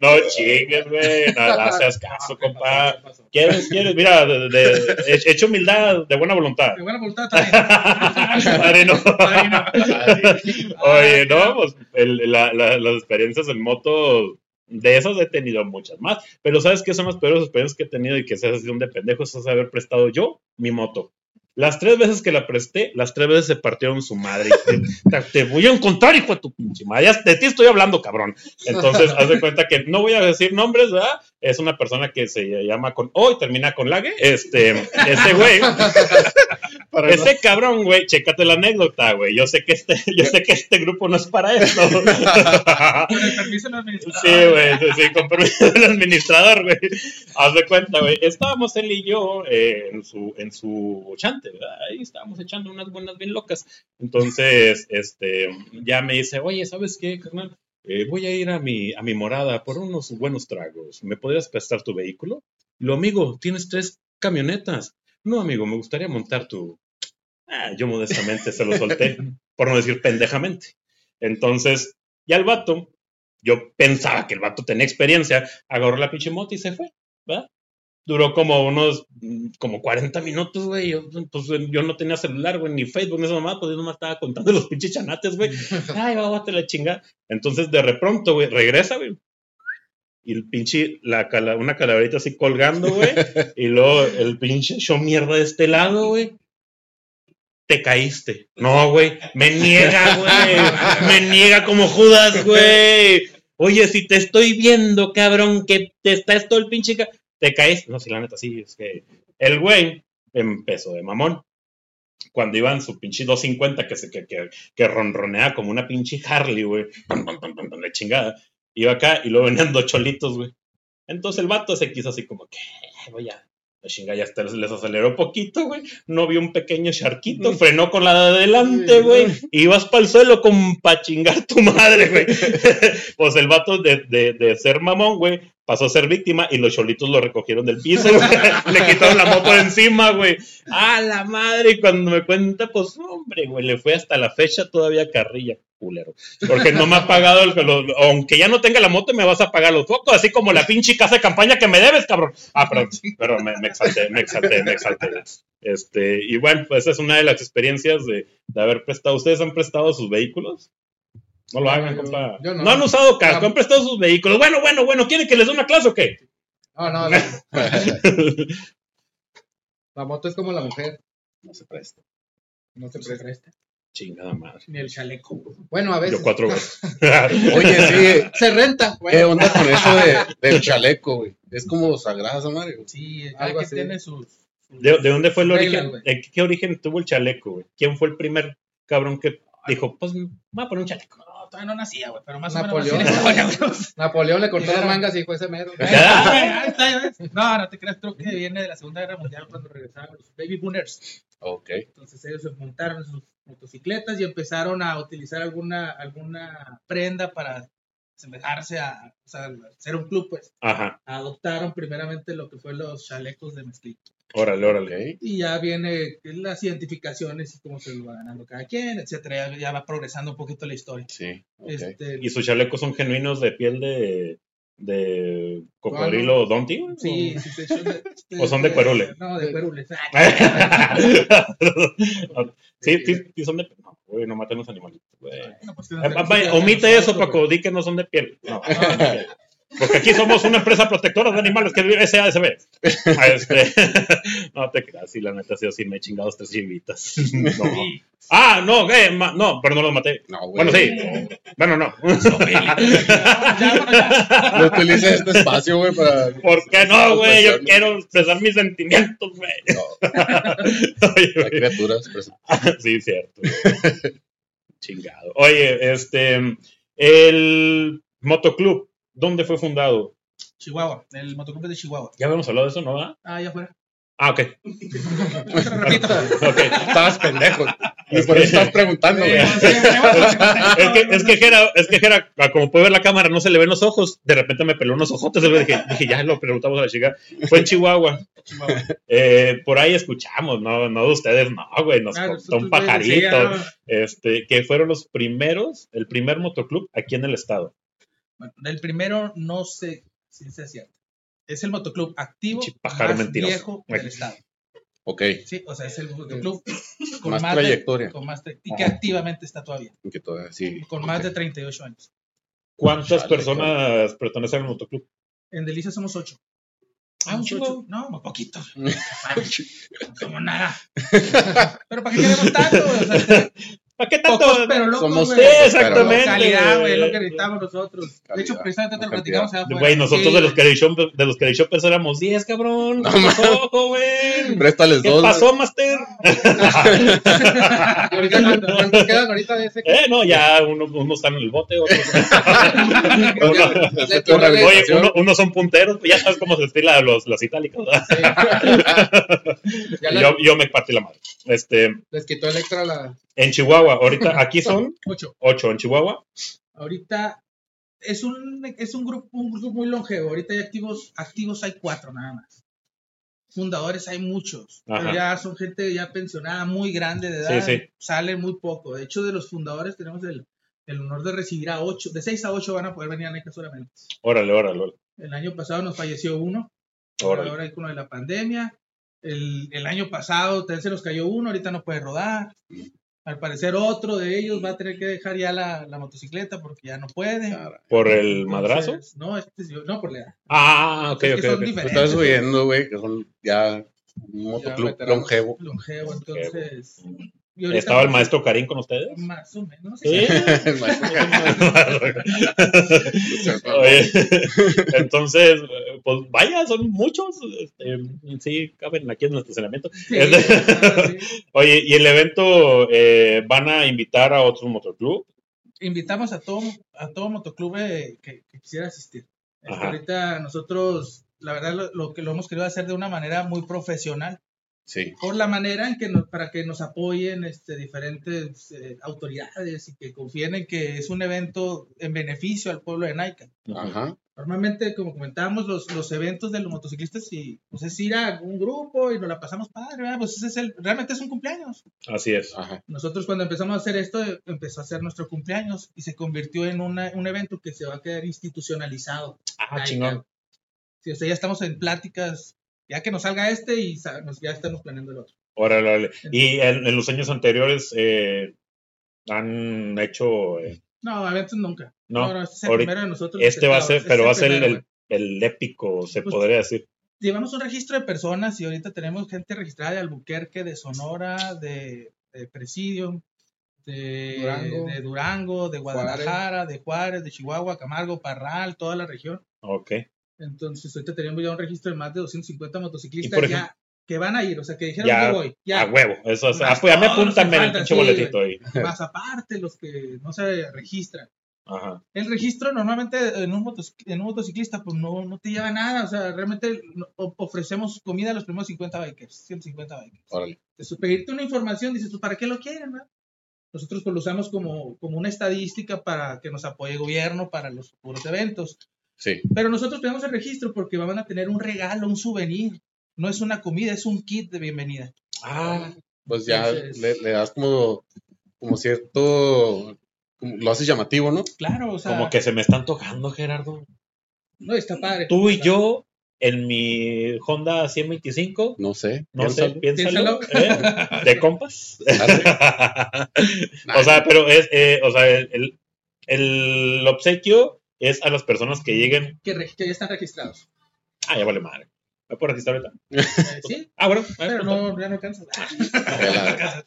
No chingues, güey. No, no seas caso, compa. ¿Quieres, quieres? Mira, de, de- he- hecho humildad de buena voluntad. De buena voluntad también. [laughs] Padre, no. Padrino. Oye, no, pues el- la- la- las experiencias en moto, de esas he tenido muchas más. Pero ¿sabes qué son las peores experiencias que he tenido y que se hacen de pendejos? Es haber prestado yo mi moto. Las tres veces que la presté, las tres veces se partieron su madre. [laughs] Y Te, te voy a encontrar, hijo de tu pinche madre. Ya de ti estoy hablando, cabrón. Entonces, haz de cuenta que no voy a decir nombres, ¿verdad? Es una persona que se llama con O y termina con Lague. Este, [laughs] ese güey. Ese cabrón, güey, chécate la anécdota, güey. Yo sé que este, yo sé que este grupo no es para esto. [laughs] Con el permiso del administrador. Sí, güey, sí, sí, con permiso del administrador, güey. Haz de cuenta, güey. Estábamos él y yo eh, en su, en su chante, ¿verdad? Ahí estábamos echando unas buenas bien locas. Entonces, este, ya me dice, oye, ¿sabes qué, carnal? Eh, voy a ir a mi, a mi morada por unos buenos tragos. ¿Me podrías prestar tu vehículo? Lo amigo, tienes tres camionetas. No, amigo, me gustaría montar tu. Ah, yo modestamente se lo solté, [laughs] por no decir pendejamente. Entonces, ya el vato, yo pensaba que el vato tenía experiencia, agarró la pinche moto y se fue, ¿verdad? Duró como unos, mm, como 40 minutos, güey. Yo, pues, yo no tenía celular, güey, ni Facebook, ni esa mamá, pues yo nomás estaba contando los pinches chanates, güey. [laughs] Ay, va, la chingada. Entonces, de repronto, güey, regresa, güey. Y el pinche, la cala- una calaverita así colgando, güey. [laughs] y luego el pinche show mierda de este lado, güey. Te caíste. No, güey. Me niega, güey. Me niega como Judas, güey. Oye, si te estoy viendo, cabrón, que te estás todo el pinche. Te caíste. No, si la neta, sí, es que. El güey empezó de mamón. Cuando iba en su pinche 250 que se que, que, que ronronea como una pinche Harley, güey. La chingada. Iba acá y luego venían dos cholitos, güey. Entonces el vato se quiso así como que "Eh, voy a, La chinga ya les aceleró poquito, güey. No vio un pequeño charquito, frenó con la de adelante, güey. Y ibas para el suelo con pa' chingar tu madre, güey. [laughs] pues el vato de, de, de ser mamón, güey, pasó a ser víctima y los cholitos lo recogieron del piso. [laughs] Le quitaron la moto de encima, güey. ¡Ah, la madre! Cuando me cuenta, pues, hombre, güey, le fue hasta la fecha todavía carrilla, culero. Porque no me ha pagado, el, lo- aunque ya no tenga la moto, me vas a pagar los focos, así como la pinche casa de campaña que me debes, cabrón. Ah, perdón, pero me, me exalté, me exalté, me exalté. Este, y bueno, pues esa es una de las experiencias de haber prestado. ¿Ustedes han prestado sus vehículos? No lo hagan, compa. yo no. no han usado casco, Ah. han prestado sus vehículos. Bueno, bueno, bueno, ¿quieren que les dé una clase o qué? No, no, la, [laughs] la moto es como la mujer. No se presta. No se No se presta. Chingada madre. Ni el chaleco. Bueno, a veces. Yo cuatro veces. [laughs] Oye, sí, Se renta. ¿qué Bueno, onda con eso de, del [laughs] chaleco, güey? Es como sagrada esa madre, güey. Sí, Algo así. tiene sus. ¿De, de dónde fue el Reglas, origen? güey. ¿De qué origen tuvo el chaleco, güey? ¿Quién fue el primer cabrón que dijo, pues, me voy a poner un chaleco? No, todavía no nacía, güey, pero más Napoleón. o menos. Napoleón [laughs] le cortó las mangas y fue ese mero. Ahí está, ya ves. No, no te creas, creo que viene de la Segunda Guerra Mundial cuando regresaron los baby boomers. Ok. Entonces ellos se montaron en sus motocicletas y empezaron a utilizar alguna, alguna prenda para asemejarse a, o sea, ser un club, pues. Ajá, Adoptaron primeramente lo que fue los chalecos de mezclilla. Órale, órale. Y ya viene las identificaciones y cómo se lo va ganando cada quien, etcétera. Ya, ya va progresando un poquito la historia. Sí. Este, ¿Y sus chalecos son genuinos de piel de, de cocodrilo Donti? güey? sí, sí, sí, de, [laughs] ¿O son de cuerule? No, de cuerule. [laughs] sí, sí, sí, son de No, güey, no maten los animalitos, güey. Bueno, pues, Eh, nos- omite eso. Paco, di que no son de piel. No, Porque aquí somos una empresa protectora de animales que es SASB. [laughs] Este, [laughs] no te creas, sí, la neta, sí, sí, me he chingado tres chivitas. [laughs] No. Ah, no, eh, no, pero no los maté. No, güey. Bueno, sí. Bueno, no. Bueno, ya. No utilices este espacio, güey, para. ¿Por qué no, güey? Yo quiero expresar mis sentimientos, güey. No, Oye, la güey. criatura expresa. Sí, cierto. Chingado. Oye, este, el motoclub, ¿dónde fue fundado? Chihuahua, el motoclub de Chihuahua. Ya habíamos hablado de eso, ¿no? va? Ah, ya fuera. Ah, ok. Repito. [laughs] Ok. Estabas pendejo. Y por eso estás preguntando, güey. Es que, es que Jera, es que Jera, ah, como puede ver la cámara, no se le ven los ojos. De repente me peló unos ojotes. Dije, dije, ya lo preguntamos a la chica. Fue en Chihuahua. Chihuahua. Eh, por ahí escuchamos, no, no de ustedes, no, güey, nos Ah, contó un güey, sí, pajarito. este, que fueron los primeros, el primer motoclub aquí en el estado. Bueno, del primero no sé si es cierto. Es el motoclub activo más mentiroso. viejo del estado. Ok. Sí, o sea, es el motoclub con Más de- trayectoria. con más tra- y que activamente está todavía, Que todavía sí. con más de 38 años. ¿Cuántas Chale, personas pertenecen al motoclub? En Delicia somos 8. Ah, un chingo. No, muy poquito. [laughs] Como nada. [laughs] Pero ¿para qué queremos tanto? O sea, ¿Para qué tanto? pocos pero locos, Somos- güey. Sí, exactamente. Calidad, güey, es lo que necesitamos nosotros. De hecho, precisamente te lo platicamos. Güey, nosotros Sí, de los Credit Shop, de los Credit Shoppers éramos 10, cabrón. No ¿Qué joven? Préstales ¿Qué dos. pasó, Master? [laughs] ¿Y ahorita cuántos, quedan ahorita de ese? eh, no, ya uno, unos están en el bote, otros. [laughs] Uno- güey. Oye, uno- unos son punteros, ya sabes cómo se estila los, los itálicos. ¿verdad? [laughs] Ya Y le- yo, yo me partí la madre. Este, les quitó el extra la. En Chihuahua, ahorita, [laughs] aquí son Ocho. 8 en Chihuahua. Ahorita es un, es un grupo, un grupo muy longevo. Ahorita hay activos, activos hay cuatro nada más. Fundadores hay muchos. Pero ya son gente ya pensionada, muy grande de edad. Sí, sí. Salen muy poco. De hecho, de los fundadores tenemos el, el honor de recibir a ocho. De seis a ocho van a poder venir a NECA solamente. Órale, órale, órale. El año pasado nos falleció uno. órale. Ahora hay con lo de la pandemia. El, el año pasado también se nos cayó uno, ahorita no puede rodar. Al parecer otro de ellos va a tener que dejar ya la, la motocicleta porque ya no puede. ¿Por el madrazo? Entonces, No, este es- no, por la edad. Ah, ok, Es que ok. Estás oyendo, güey, que son ya un motoclub longevo. longevo, entonces. Y ¿Estaba el maestro Karim con ustedes? Más o menos. Sí. [laughs] [laughs] Oye, [laughs] entonces, pues vaya, son muchos. este, sí, caben aquí en el estacionamiento. Sí, sí. Oye, ¿y el evento eh, van a invitar a otro motoclub? Invitamos a todo, a todo motoclub que, que quisiera asistir. Este, Ajá. ahorita nosotros la verdad lo, lo que lo hemos querido hacer de una manera muy profesional, Sí. por la manera en que nos, para que nos apoyen este, diferentes eh, autoridades y que confíen en que es un evento en beneficio al pueblo de Naica. Ajá. Normalmente, como comentábamos, los, los eventos de los motociclistas y, pues, es ir a un grupo y nos la pasamos padre, ¿verdad? pues ese es el, realmente es un cumpleaños. Así es. Ajá. Nosotros cuando empezamos a hacer esto, empezó a ser nuestro cumpleaños y se convirtió en una- un evento que se va a quedar institucionalizado. Ah, chingón. Sí, o sea, ya estamos en pláticas, ya que nos salga este y nos- ya estamos planeando el otro. Órale, órale. Y en, en los años anteriores eh, han hecho. eh, No, eventos nunca. No, este es el ahorita- primero de nosotros. este va a ser, pero va a ser el, el épico, se Pues- podría decir. Llevamos un registro de personas y ahorita tenemos gente registrada de Albuquerque, de Sonora, de, de Presidio, de Durango. de, Durango, de Guadalajara, de Juárez, de Chihuahua, Camargo, Parral, toda la región. Ok. Entonces, ahorita tenemos ya un registro de más de 250 Y motociclistas ya que van a ir, o sea, que dijeron Ya, que voy. Ya, A huevo. Eso es. Más pues ya me apúntame el pinche sí, boletito ahí. más aparte los que no se registran. Ajá. El registro normalmente en un, motos- en un motociclista pues no, no te lleva nada, o sea, realmente no- ofrecemos comida a los primeros 50 bikers, 150 bikers. Órale. Entonces, pedirte una información, dices, pues, ¿para qué lo quieren? verdad? Nosotros pues lo usamos como, como una estadística para que nos apoye el gobierno para los futuros eventos. Sí. Pero nosotros tenemos el registro porque van a tener un regalo, un souvenir. No es una comida, es un kit de bienvenida. Ah, Pues ya Entonces- le, le das como, como cierto. como- lo haces llamativo, ¿no? Claro, o sea, como que se me están tocando, Gerardo. no está padre. Tú y yo en mi Honda 125. No sé. No sé, piénsalo. piénsalo. ¿eh? ¿De compas? [laughs] O sea, pero es, eh, o sea, el, el obsequio es a las personas que lleguen. Que, re- que ya están registrados. Ah, ya vale madre. ¿Me puedo registrar ahorita? [laughs] Eh, sí, Ah, bueno. pero no, ya no alcanza. La-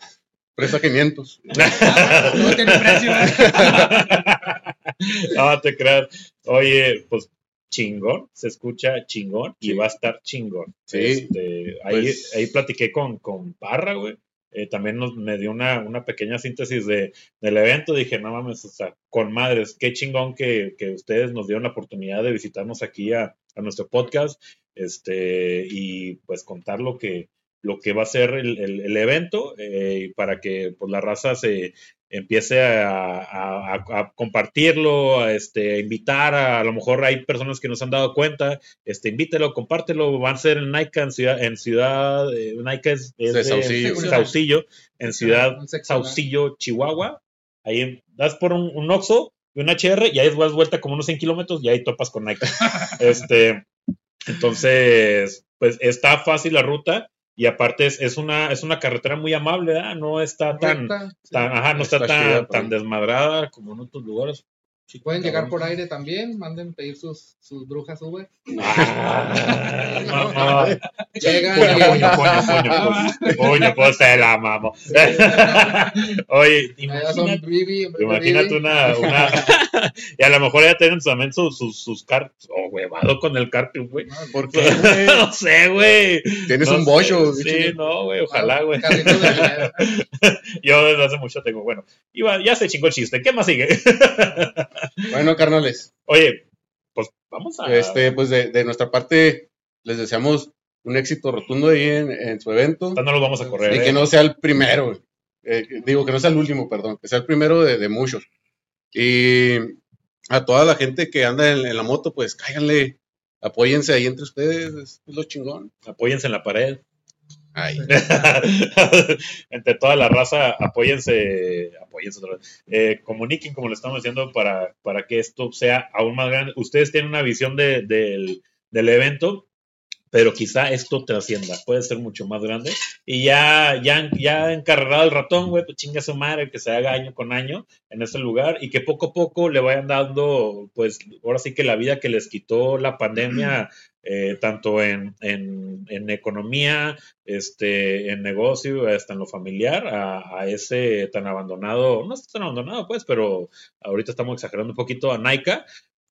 Presta 500. [laughs] No tiene precio. [laughs] no te creas. Oye, pues chingón, se escucha chingón y Sí. va a estar chingón. Sí. Este, ahí, Pues- ahí platiqué con, con Parra, güey. Eh, también nos, me dio una, una pequeña síntesis de, del evento. Dije, no mames, o sea, con madres, qué chingón que, que ustedes nos dieron la oportunidad de visitarnos aquí a, a nuestro podcast este, y pues contar lo que, lo que va a ser el, el- evento eh, para que pues, la raza se empiece a, a- a- a compartirlo, a este, invitar a, a lo mejor hay personas que nos han dado cuenta, este, invítelo, compártelo, van a ser en Nike en ciudad, en ciudad, eh, Nike es, es De Saucillo. Saucillo, en ciudad. Saucillo, Chihuahua, ahí en- das por un, un Oxxo y un HR y ahí das vuelta como unos 100 kilómetros y ahí topas con Nike. [laughs] este, entonces, pues está fácil la ruta y aparte es, es una, es una carretera muy amable, ¿verdad? No está tan, sí. tan, ajá, no está, Está tan, chida, tan desmadrada como en otros lugares. Sí, Pueden llegar por aire también, manden pedir sus, sus brujas Uber. [laughs] Ah. [laughs] Llegan Puño, y- puño, puño, puño, puño, puño, pues la mamo. [laughs] Oye, imagínate, una, una, y a lo mejor ya tienen también sus, sus, sus carpes, o huevado con el carpio, güey. No, ¿Por qué, güey? No sé, güey. Tienes No un sé, bocho. Sí, no, güey, ojalá, güey. De dinero. Yo desde hace mucho tengo, bueno, iba, ya se chingó el chiste, ¿qué más sigue? Bueno, carnales. Oye, pues vamos a... Este, pues de, de nuestra parte, les deseamos un éxito rotundo ahí en, en su evento. no nos vamos a correr. Y ¿eh? que no sea el primero. Eh, digo, que no sea el último, perdón, que sea el primero de, de muchos. Y a toda la gente que anda en, en la moto, pues cáiganle, apóyense ahí entre ustedes, es, es lo chingón. Apóyense en la pared. Ay, [laughs] Entre toda la raza, apóyense, apóyense otra vez. Eh, comuniquen, como le estamos diciendo, para, para que esto sea aún más grande. Ustedes tienen una visión de- del, del evento, pero quizá esto trascienda, puede ser mucho más grande. Y ya, ya, ya encarregado el ratón, güey, pues chinga su madre, que se haga año con año en ese lugar y que poco a poco le vayan dando, pues ahora sí que la vida que les quitó la pandemia, eh, tanto en, en, en economía, este, en negocio, hasta en lo familiar, a, ese tan abandonado, no está tan abandonado, pues, pero ahorita estamos exagerando un poquito a Naika.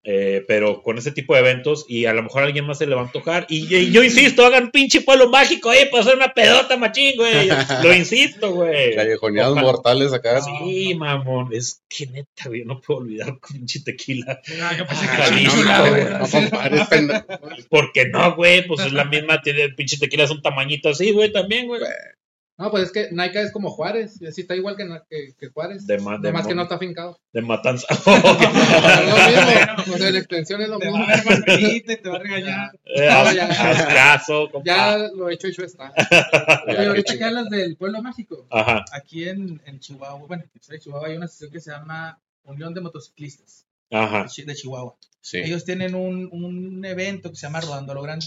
Eh, pero con ese tipo de eventos y a lo mejor a alguien más se le va a antojar. Y, y yo insisto, hagan pinche pueblo mágico, eh, para hacer una pedota machín, güey. Lo insisto, güey. Callejoneados mortales acá. Sí, mamón. Es que neta, güey, no puedo olvidar pinche tequila. Ah, yo pensé Ah, no, chula, no. Porque no, güey, pues es la misma, tiene pinche tequila, es un tamañito así, güey, también, güey. No, pues es que Nike es como Juárez, y así está igual que, que, que Juárez. De, Nomás que no está afincado. de matanza. [laughs] [laughs] es lo mismo, [laughs] o sea, la extensión es lo Te mismo. va a ver Margarita y te va a regañar. Eh, haz, ya. haz caso. Ya lo hecho, hecho está. Oye, ahorita que hablas del pueblo mágico, Ajá, aquí en, en Chihuahua, bueno, en Chihuahua hay una asociación que se llama Unión de Motociclistas ajá. de Chi- de Chihuahua. Sí. Ellos tienen un, un evento que se llama Rodando a lo Grande.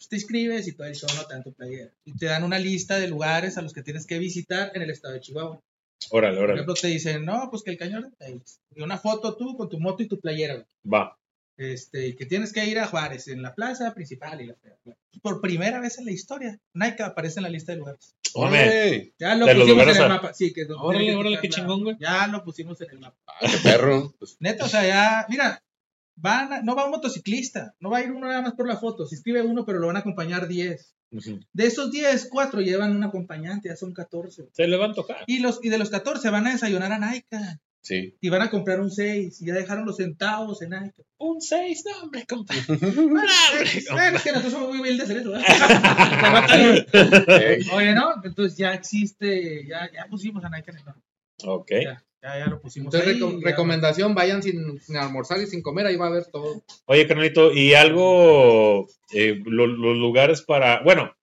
Pues te inscribes y todo el show no tanto playera. Y te dan una lista de lugares a los que tienes que visitar en el estado de Chihuahua. Órale, Por órale. ejemplo, te dicen, no, pues que el cañón de Teis. Y una foto tú con tu moto y tu playera. güey. Va. Este, y que tienes que ir a Juárez, en la plaza principal. y la. Por primera vez en la historia, Nike aparece en la lista de lugares. Órale. Ya lo De los pusimos lugares en el a- mapa. Sí, que es donde Órale, órale, qué chingón, güey. Ya lo pusimos en el mapa. Ah, qué perro. Neta, o sea, ya, mira, van a- no va un motociclista, no va a ir uno nada más por la foto. Se inscribe uno, pero lo van a acompañar 10. Ujú. De esos 10, 4 llevan un acompañante, ya son 14. Se le va a antojar. Y, los, y de los 14 van a desayunar a Nike. sí. Y van a comprar un 6. Y ya dejaron los centavos en Nike. Un 6, no, hombre, compa. [laughs] [laughs] Bueno, es que nosotros somos muy humildes en eso. [laughs] Oye, ¿no? Entonces ya existe, ya, ya pusimos a Nike en el mapa. Ok. Ya, ya, ya lo pusimos Entonces, ahí. reco- ya- recomendación, vayan sin, sin almorzar y sin comer, ahí va a haber todo. Oye, carnalito, y algo, eh, lo- los lugares para, bueno,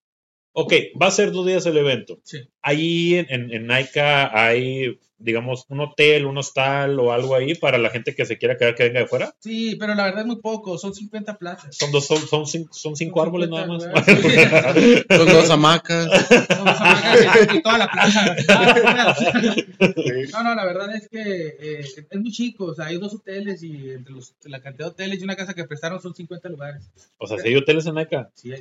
ok, va a ser dos días el evento. Sí. Ahí en, en, en Naica hay, digamos, un hotel, un hostal o algo ahí para la gente que se quiera quedar que venga de fuera. Sí, pero la verdad es muy poco, son 50 plazas. Son dos, son, son, cinco, son cinco Son árboles nada 50, más. [laughs] Son dos hamacas. Vamos a pagar y toda la plaza. No, no, la verdad es que eh, es muy chico. O sea, hay dos hoteles y entre los, la cantidad de hoteles y una casa que prestaron son 50 lugares. O sea, si hay hoteles en Naica. Sí, hay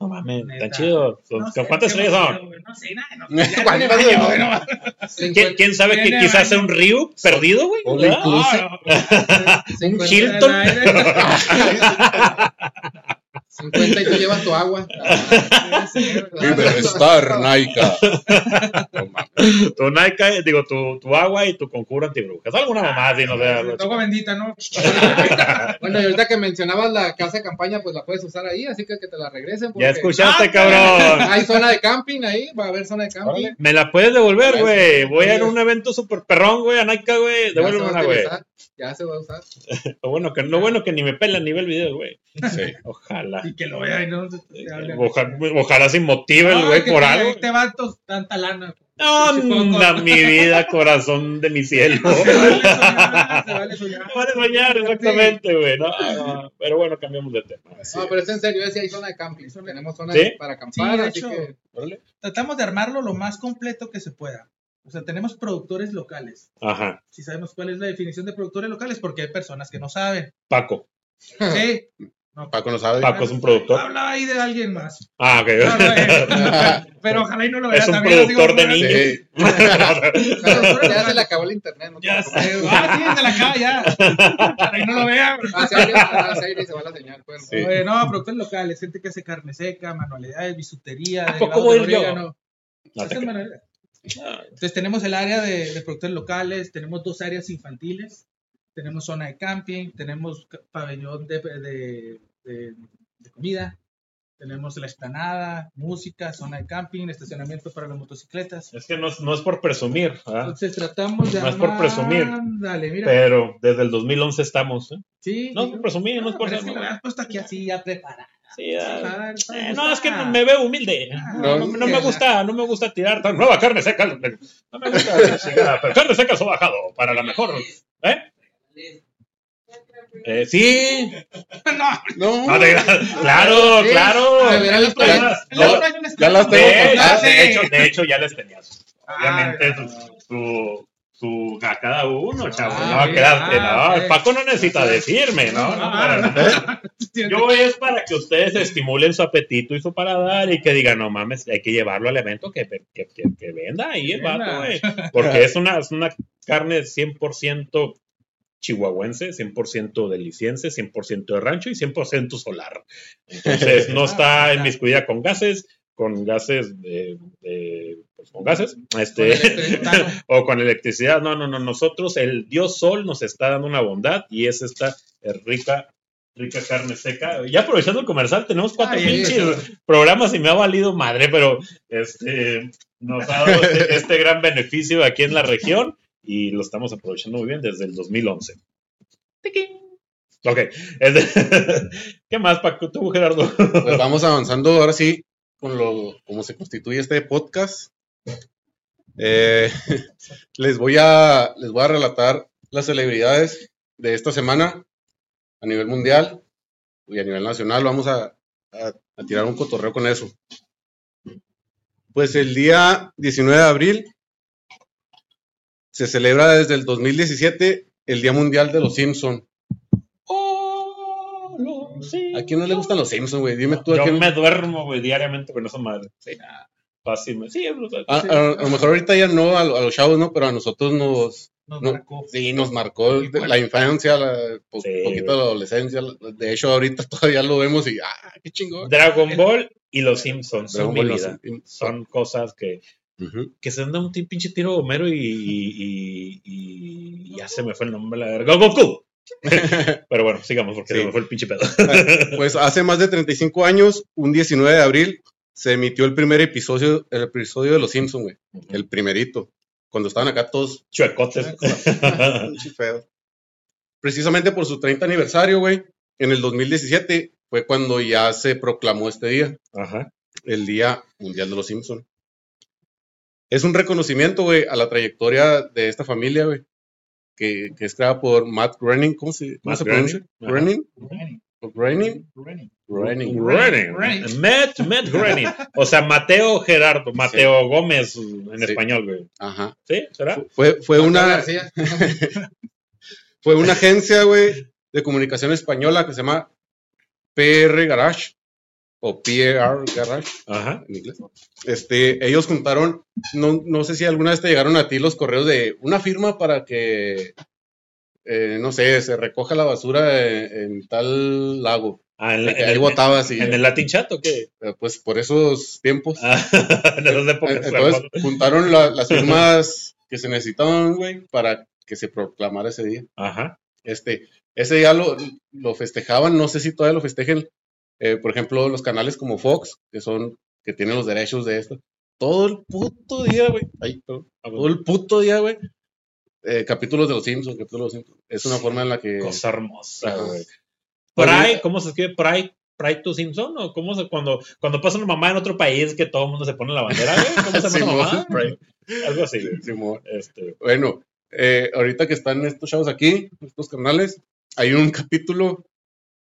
No mames, tan chido. Son- No sé, ¿Cuántas estrellas son? No sé, nada. No, ¿Quién, quién sabe que quizás sea un río perdido, güey? Inclusive. Ah, Un [laughs] [laughs] Hilton. [laughs] 50 y tú llevas tu agua. [laughs] Liberstar, Naika. [laughs] Tu Naica, digo, tu, tu agua y tu conjuro antibrujas. Alguna mamá, así, no sé. Agua bendita, ¿no? [laughs] Bueno, y ahorita que mencionabas la casa de campaña, pues la puedes usar ahí, así que que te la regresen. Ya porque escuchaste, Ah, cabrón. Hay zona de camping ahí, va a haber zona de camping. Me la puedes devolver, güey. Voy a ir a un evento súper perrón, güey, a Naica, güey. Ya se va a Devuélvemela, güey. Ya se va a usar. [laughs] Lo bueno que, lo bueno que ni me pelan ni ve el video, güey. Sí. Ojalá. Y que lo vea y no. Ojalá, ojalá se motive el güey por te- algo. Te va to- tanta lana. Anda, [laughs] mi vida, corazón de mi cielo. Se vale soñar, se vale soñar. Exactamente, güey. No, no, pero bueno, cambiamos de tema. Así No, pero es en serio, es que hay zona de camping. Tenemos zona ¿Sí? para acampar, Sí, de así hecho. que. Tratamos de armarlo lo más completo que se pueda. O sea, tenemos productores locales. Ajá. Si sabemos cuál es la definición de productores locales, porque hay personas que no saben. Paco. Sí. [laughs] Paco no sabe. Paco es un productor. Habla ahí de alguien más. Ah, ok. No, no, [laughs] pero ojalá y no lo vea Es un también. productor de niños. Sí. [laughs] Ya se le acabó el internet. ¿no? Ya sé. Ah, sí, se la acaba ya. Ojalá y no lo vea. Y se va la señal. Bueno, Sí. Oye, no, productores locales, gente que hace carne seca, manualidades, bisutería, ¿A poco voy yo? No Entonces tenemos el área de, de productores locales, tenemos dos áreas infantiles, tenemos zona de camping, tenemos pabellón de, de- comida, tenemos la explanada, música, zona de camping, estacionamiento para las motocicletas. Es que no, es- no es por presumir, ¿ah? Entonces tratamos de No es por presumir. Dale, mira. pero desde el 2011 estamos. ¿eh? sí, No es por presumir, no es por pero es que ser- puesto aquí así ya preparado. Sí, ah, eh, no, es que me veo humilde. Ah, No, no, no me gusta, no me gusta tirar tan nueva carne seca. No me gusta [laughs] pero carne seca sobajado para la mejor. ¿Eh? Eh, sí, [laughs] No, No. No, te- claro, Sí, claro. ya las tengo de hecho, de hecho, ya les tenías. Ah, Obviamente, no. su, su, a cada uno, chavo. Ah, no va a bien, quedarte, ah, no. El Paco no necesita decirme, ¿no? no, para nada. [laughs] Yo es para que ustedes estimulen su apetito y su paladar y que digan, no mames, hay que llevarlo al evento que, que, que, que venda ahí el vato, güey. [laughs] Porque es una, es una carne 100% chihuahuense, 100% deliciense, 100% de rancho y 100% solar. Entonces, no [laughs] está en miscuida con gases, con gases de, de- con gases, este, [laughs] o con electricidad. No, no, no. Nosotros, el Dios Sol nos está dando una bondad y es esta eh, rica, rica carne seca. Ya aprovechando el comercial, tenemos cuatro Ay, pinches programas y me ha valido madre, pero este nos ha dado este, [laughs] este gran beneficio aquí en la región y lo estamos aprovechando muy bien desde el 2011. Tiquín. Ok. [laughs] ¿Qué más, Paco? ¿Tú, Gerardo? Pues vamos avanzando ahora sí con lo cómo se constituye este podcast. Eh, [laughs] les voy a les voy a relatar las celebridades de esta semana a nivel mundial y a nivel nacional. Vamos a, a- a tirar un cotorreo con eso. Pues el día 19 de abril se celebra desde el 2017 el Día Mundial de los Simpson. ¿A quién no le gustan los Simpsons, güey? Dime tú a Yo quién. me duermo, güey, diariamente con esa madre. Sí, fácil. Sí, es brutal. A, a- a lo mejor ahorita ya no, a, lo- a los chavos no, pero a nosotros nos, Nos No. marcó. sí, nos marcó la infancia, la, po- Sí, poquito la adolescencia. De hecho, ahorita [laughs] todavía lo vemos y, ah, qué chingón. Dragon Ball y los Simpsons son mi vida. Son cosas que, que se dan un pinche tiro a Homero y, y, y- y ya se me fue el nombre. La verga. ¡Goku! [laughs] Pero bueno, sigamos porque Sí. se me fue el pinche pedo. Pues hace más de 35 años, un 19 de abril, se emitió el primer episodio, el episodio de Los Simpsons, güey. El primerito. Cuando estaban acá todos Chuecotes. [laughs] Precisamente por su 30 aniversario, güey, en el 2017 fue cuando ya se proclamó este día, Ajá. el Día Mundial de los Simpson. Es un reconocimiento, güey, a la trayectoria de esta familia, güey, que, que es creada por Matt Groening, ¿cómo se, cómo Matt se pronuncia? Groening, Groening, Rennie, ¿O Groening. Groening. Groening. Matt, Matt Groening. O sea, Mateo Gerardo, Mateo Gómez en Sí. español, güey. Ajá. ¿Sí? ¿Será? Fue, una, [laughs] fue una agencia, güey, de comunicación española que se llama PR Garage o PR Garage. Ajá. en inglés. Este, ellos juntaron, no, no sé si alguna vez te llegaron a ti los correos de una firma para que, eh, no sé, se recoja la basura en, en tal lago. Ah, en, la- Que en ahí y ¿En el Latin Chat o qué? eh, pues por esos tiempos. Ah, en esas épocas. Eh, Entonces juntaron la- las firmas que se necesitaban, güey, para que se proclamara ese día. Ajá. Este, ese día lo, lo festejaban, no sé si todavía lo festejen, eh, por ejemplo, los canales como Fox, que son, que tienen los derechos de esto. Todo el puto día, güey. Ay, perdón. todo el puto día, güey. eh, capítulos de los Simpsons, capítulos de los Simpsons. Es una forma en la que. Cosa hermosa, güey. Pride, ¿cómo se escribe Pride? Pride to Simpson? ¿O cómo se, cuando, cuando pasa una mamá en otro país que todo el mundo se pone la bandera? ¿Cómo se llama [laughs] mamá? Algo así. Este, Bueno, eh, ahorita que están estos chavos aquí, estos canales, hay un capítulo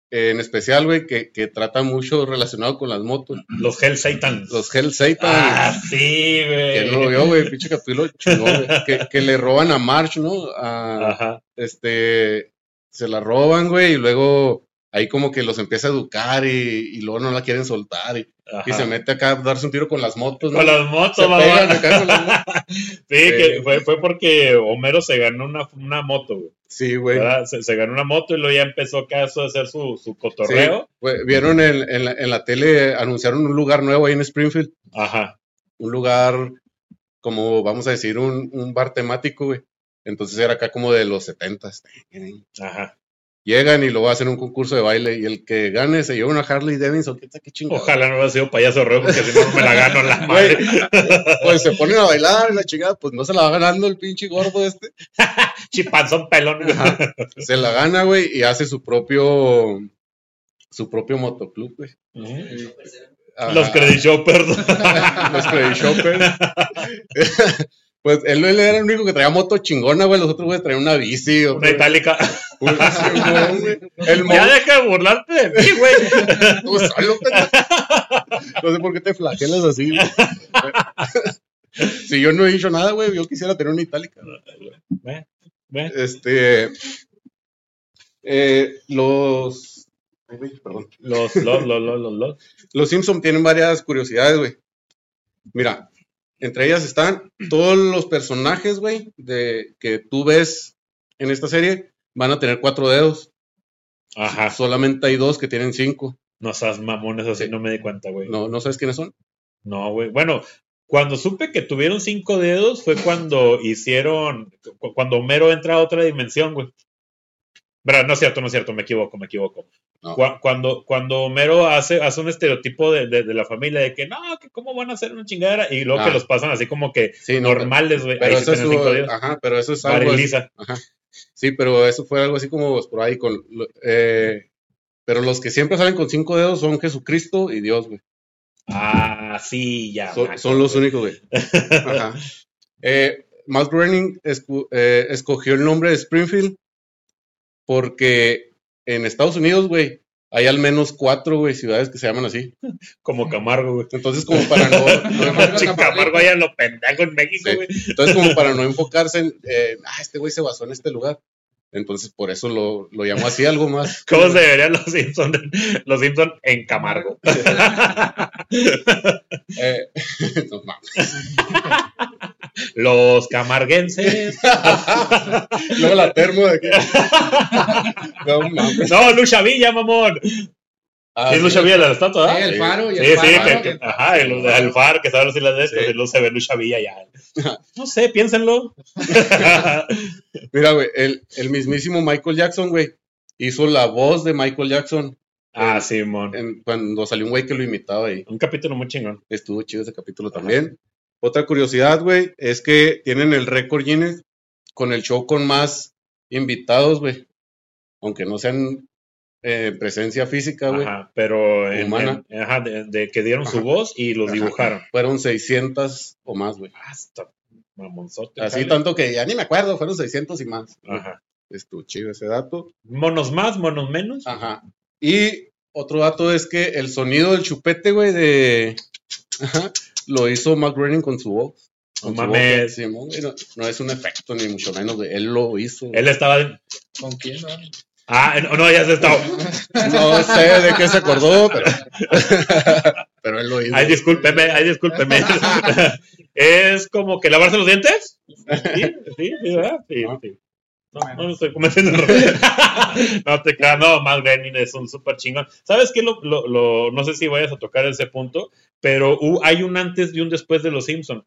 eh, en especial, güey, que, que trata mucho relacionado con las motos. los Hell Satans. Los Hell Satan. Ah, sí, güey. Que no lo vio, güey, pinche capítulo chingón. Que, que le roban a March, ¿no? A, Ajá. este, se la roban, güey, y luego ahí como que los empieza a educar y, y luego no la quieren soltar y, se mete acá a darse un tiro con las motos, ¿no? Con las motos, se mamá. pegan acá con las motos. [laughs] Sí, que fue, fue porque Homero se ganó una, una moto, güey. Sí, güey. Se, se ganó una moto y luego ya empezó acá a hacer su, su Sí, cotorreo. güey, vieron en, en la, en la tele, anunciaron un lugar nuevo ahí en Springfield, Ajá. un lugar como, vamos a decir, un, un bar temático, güey. Entonces era acá como de los setentas. Ajá. Llegan y luego hacen un concurso de baile y el que gane se lleva una Harley Davidson, ¿qué, qué chingada. Ojalá no hubiera sido payaso reo porque si no me la gano la madre. [laughs] pues se ponen a bailar la chingada, pues no se la va ganando el pinche gordo este. [laughs] Chipanzón pelón. Ajá. Se la gana, güey, y hace su propio su propio motoclub, güey. Los credit shoppers. [laughs] Los credit shoppers. Pues él, él era el único que traía moto chingona, güey. Los otros güeyes traían una bici. Una itálica. güey. el Ya deja de burlarte de mí, güey. [laughs] tú solo. No sé por qué te flagelas así, güey. Si yo no he dicho nada, güey, yo quisiera tener una itálica. Ve. Este. eh, los. ay, güey, perdón. Los, los, los, los, los, los. Los Simpson tienen varias curiosidades, güey. Mira, entre ellas están todos los personajes, güey, de que tú ves en esta serie van a tener cuatro dedos. Ajá. Solamente hay dos que tienen cinco. No seas mamones así, Sí. no me di cuenta, güey. No, ¿no sabes quiénes son? No, güey. Bueno, cuando supe que tuvieron cinco dedos fue cuando hicieron, cu- cuando Homero entra a otra dimensión, güey. Pero no es cierto, no es cierto, me equivoco, me equivoco. No. Cuando, cuando Homero hace, hace un estereotipo de, de- de la familia de que no, que cómo van a hacer una chingadera y luego Ah. que los pasan así como que Sí, no, normales, güey. Pero sí pero eso es algo. Así-. Ajá. Sí, pero eso fue algo así como por ahí con. eh, pero los que siempre salen con cinco dedos son Jesucristo y Dios, güey. Ah, sí, ya. Son, los únicos, güey. [laughs] Ajá. Eh, Matt Groening eh, escogió el nombre de Springfield porque en Estados Unidos, güey, hay al menos cuatro, güey, ciudades que se llaman así. [laughs] Como Camargo, güey. Entonces, como para no, no- [laughs] Camargo, allá lo pendejo en México, Sí. güey. entonces como para no enfocarse en, eh, ah, este güey se basó en este lugar. Entonces, por eso lo, lo llamó así, algo más. [laughs] ¿Cómo se deberían los Simpsons? [laughs] Los Simpsons en Camargo. [laughs] Eh, no mames. Los camarguenses. Luego la termo de aquí. No mames. No, Lucha Villa, mamón. Ah, es Lucha Villa la estatua, Sí, ¿verdad? el faro y Sí, el sí, faro. que, que- ajá, el, el far, que las de estas, Sí. se ve Lucha Villa ya. No sé, piénsenlo. [laughs] [laughs] Mira, güey, el, el mismísimo Michael Jackson, güey, hizo la voz de Michael Jackson ah, Simón. en- cuando salió un güey que lo imitaba ahí. Un capítulo muy chingón. Estuvo chido ese capítulo también. Otra curiosidad, güey, es que tienen el récord Guinness con el show con más invitados, güey. Aunque no sean eh, presencia física, güey. Ajá, pero en- Humana. en- ajá, de, de que dieron su voz y los Ajá. dibujaron. Fueron 600 o más, güey. Hasta mamonzote. Así jale. tanto que ya ni me acuerdo, fueron 600 y más. Ajá. Estuvo chido ese dato. Monos más, monos menos. Ajá. Y otro dato es que el sonido del chupete, güey, de. Ajá, lo hizo Matt Groening con su voz. No su mames. voz, no es un efecto, ni mucho menos, güey. Él lo hizo. Él estaba. ¿Con quién? no? Ah, no, no, ya se estaba. No sé de qué se acordó, pero. pero él lo hizo. Ay, discúlpeme, ay, discúlpeme. [laughs] es como que lavarse los dientes. Sí, sí, sí, ¿verdad? Sí, No. sí. No, no estoy cometiendo. [laughs] no te creas, no, Matt Groening es un súper chingón. ¿Sabes qué? Lo, lo, lo- no sé si vayas a tocar ese punto, pero hu- hay un antes y un después de Los Simpson.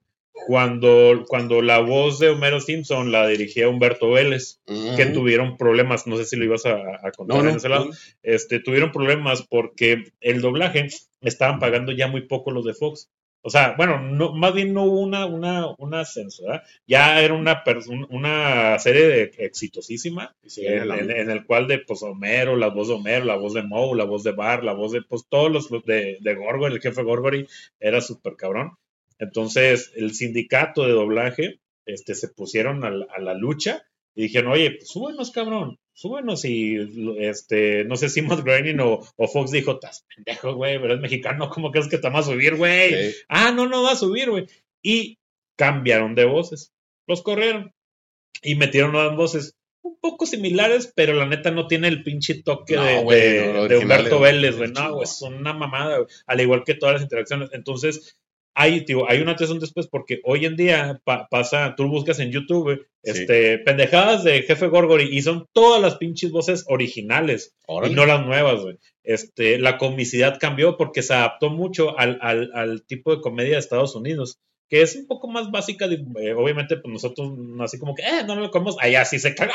Cuando, cuando la voz de Homero Simpson la dirigía Humberto Vélez, que tuvieron problemas, no sé si lo ibas a, a contar No, en ese lado, no. este, tuvieron problemas porque el doblaje estaban pagando ya muy poco los de Fox. O sea, bueno, no, más bien no hubo una, una, un ascenso, ¿verdad? Ya era una, una serie de- exitosísima, Sí, en, la- en- en el cual de pues, Homero, la voz de Homero, la voz de Moe, la voz de Bar, la voz de pues, todos los los de, de Gorgory, el jefe Gorgory, era súper cabrón. Entonces, el sindicato de doblaje este, se pusieron a la, a la lucha y dijeron, oye, pues súbenos, cabrón, súbenos. Y este, no sé si [laughs] Matt Groening o, o Fox dijo, estás pendejo, güey, pero es mexicano, ¿cómo crees que te va a subir, güey? Sí. Ah, no, no va a subir, güey. Y cambiaron de voces, los corrieron y metieron nuevas voces. Un poco similares, pero la neta no tiene el pinche toque No, de, no, Humberto Vélez, güey. No, güey, es una mamada, güey. Al igual que todas las interacciones. Entonces, hay, tío, hay una antes y un después porque hoy en día pa- pasa, tú buscas en YouTube, Sí. este, pendejadas de Jefe Gorgory y son todas las pinches voces originales Órale. y no las nuevas, güey. Este, la comicidad cambió porque se adaptó mucho al, al, al tipo de comedia de Estados Unidos, que es un poco más básica, de- eh, obviamente, pues nosotros, así como que, eh, no lo comemos, allá sí se caga.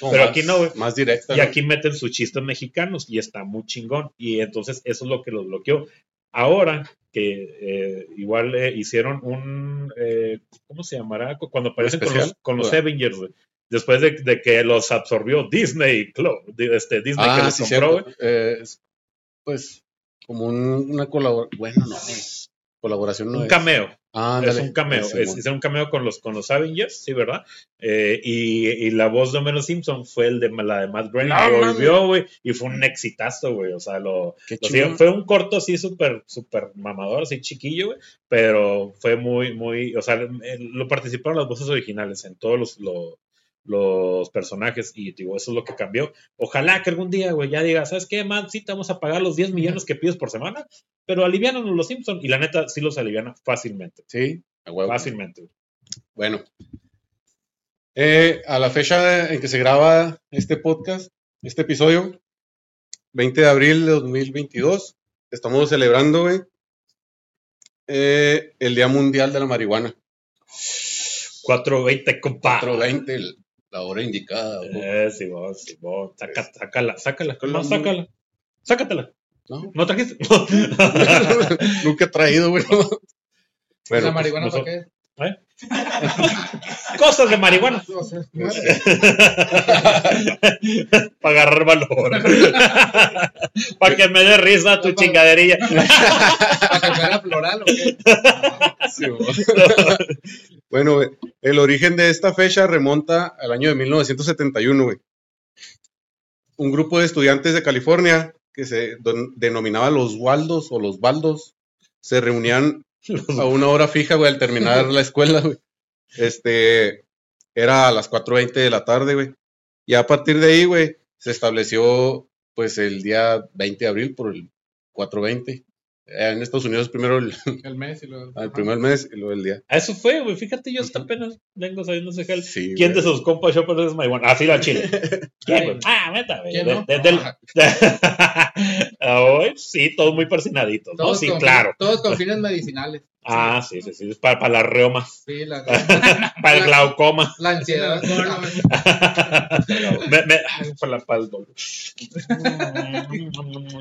No, pero más- aquí no, güey. Más directa. Y ¿no? aquí meten sus chistes mexicanos y está muy chingón. Y entonces eso es lo que los bloqueó. Ahora que eh, igual eh, hicieron un, eh, ¿cómo se llamará? Cu- Cuando aparecen con los, con los. Avengers. Después de, de que los absorbió Disney, este, Disney que Ah, los sí, compró. Eh, es, pues, como un- una colaboración. Bueno, no, es- colaboración no Un es. cameo. Ah, es un cameo. Sí, Es, un cameo con los, con los Avengers, sí, ¿verdad? Eh, y, y la voz de Homero Simpson fue el de la de Matt Groening. No, volvió, güey, y fue un exitazo, güey. O sea, lo, Lo fue un corto así súper, súper mamador, así chiquillo, güey, pero fue muy, muy, o sea, lo participaron las voces originales en todos los, lo- los personajes y digo, eso es lo que cambió. Ojalá que algún día, güey, ya diga, ¿sabes qué, man? Sí te vamos a pagar los 10 millones que pides por semana, pero alivianos los Simpsons y la neta sí los aliviana fácilmente, Sí, a huevo. fácilmente. Bueno. Eh, a la fecha en que se graba este podcast, este episodio, 20 de abril de 2022, estamos celebrando, güey, eh, el Día Mundial de la Marihuana. 420, compa. 420, el- la hora indicada. Eh, sí, vos, sí, vos. Saca, sácala, sácala. No, sácala. Sácatela. ¿No? ¿No trajiste? [laughs] [laughs] Nunca he traído, güey. ¿La Bueno, marihuana para qué? [laughs] Cosas de marihuana. [laughs] Para agarrar valor. [laughs] Para que me dé risa tu chingaderilla. ¿Para que fuera floral o qué? Sí, güey. bueno, güey, el origen de esta fecha remonta al año de 1971, güey. Un grupo de estudiantes de California que se denominaba los Waldos o los Baldos se reunían a una hora fija, güey, al terminar la escuela, güey. Este, era a las 4.20 de la tarde, güey. Y a partir de ahí, güey, se estableció, pues, el día 20 de abril por el 4.20. Eh, En Estados Unidos primero el, El mes y luego. al [laughs] primer mes y luego el día. A Eso fue, güey. Fíjate, yo hasta apenas vengo sabiendo ese jale. Sí, ¿Quién de sus compas shoppers es marihuana? Así la chile. [laughs] ¿Quién, güey? Ah, neta, güey. ¿Quién De- no? Desde el. Ah, [laughs] Hoy sí, todos muy persinaditos. ¿no? Todos Sí, con, claro. Todos con fines medicinales. Ah, sí, sí, sí. es Para, para las reumas, Sí, la, [laughs] para el glaucoma. la ansiedad. [laughs] [laughs] me, me, ay, para la para el dolor.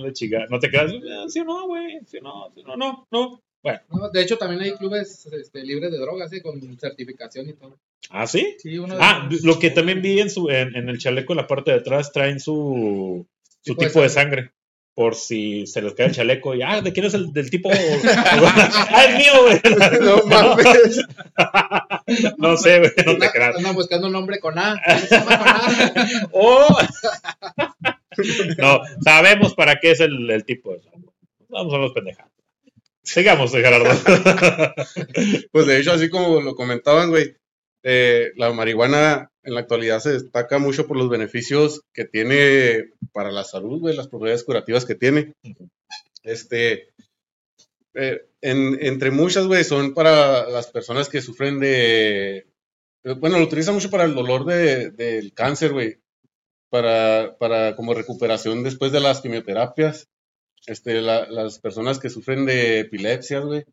De chica. ¿No te quedas? "Ah, Sí o no, güey. Sí no, sí no, no, no. Bueno. No, de hecho, también hay clubes este, libres de drogas, ¿sí? con certificación y todo. ¿Ah, sí? Sí, uno de Ah, los- lo que también vi en, su, en, en el chaleco en la parte de atrás traen su, su Tipo de tipo de sangre. Por si se les cae el chaleco y, ah, ¿de quién es el del tipo? [laughs] ah, es mío, güey. [laughs] [laughs] No mames. No sé, güey, no te creas. Andan buscando un nombre con A. ¿Cómo se llama con A? Oh. no, sabemos para qué es el, el tipo. Vamos a los pendejados. Sigamos, Gerardo. Pues de hecho, así como lo comentaban, güey, eh, la marihuana en la actualidad se destaca mucho por los beneficios que tiene para la salud, güey, las propiedades curativas que tiene. Este, eh, en- entre muchas, güey, son para las personas que sufren de, eh, bueno, lo utilizan mucho para el dolor de- del cáncer, güey, para, para como recuperación después de las quimioterapias. Este, la- las personas que sufren de epilepsia, güey,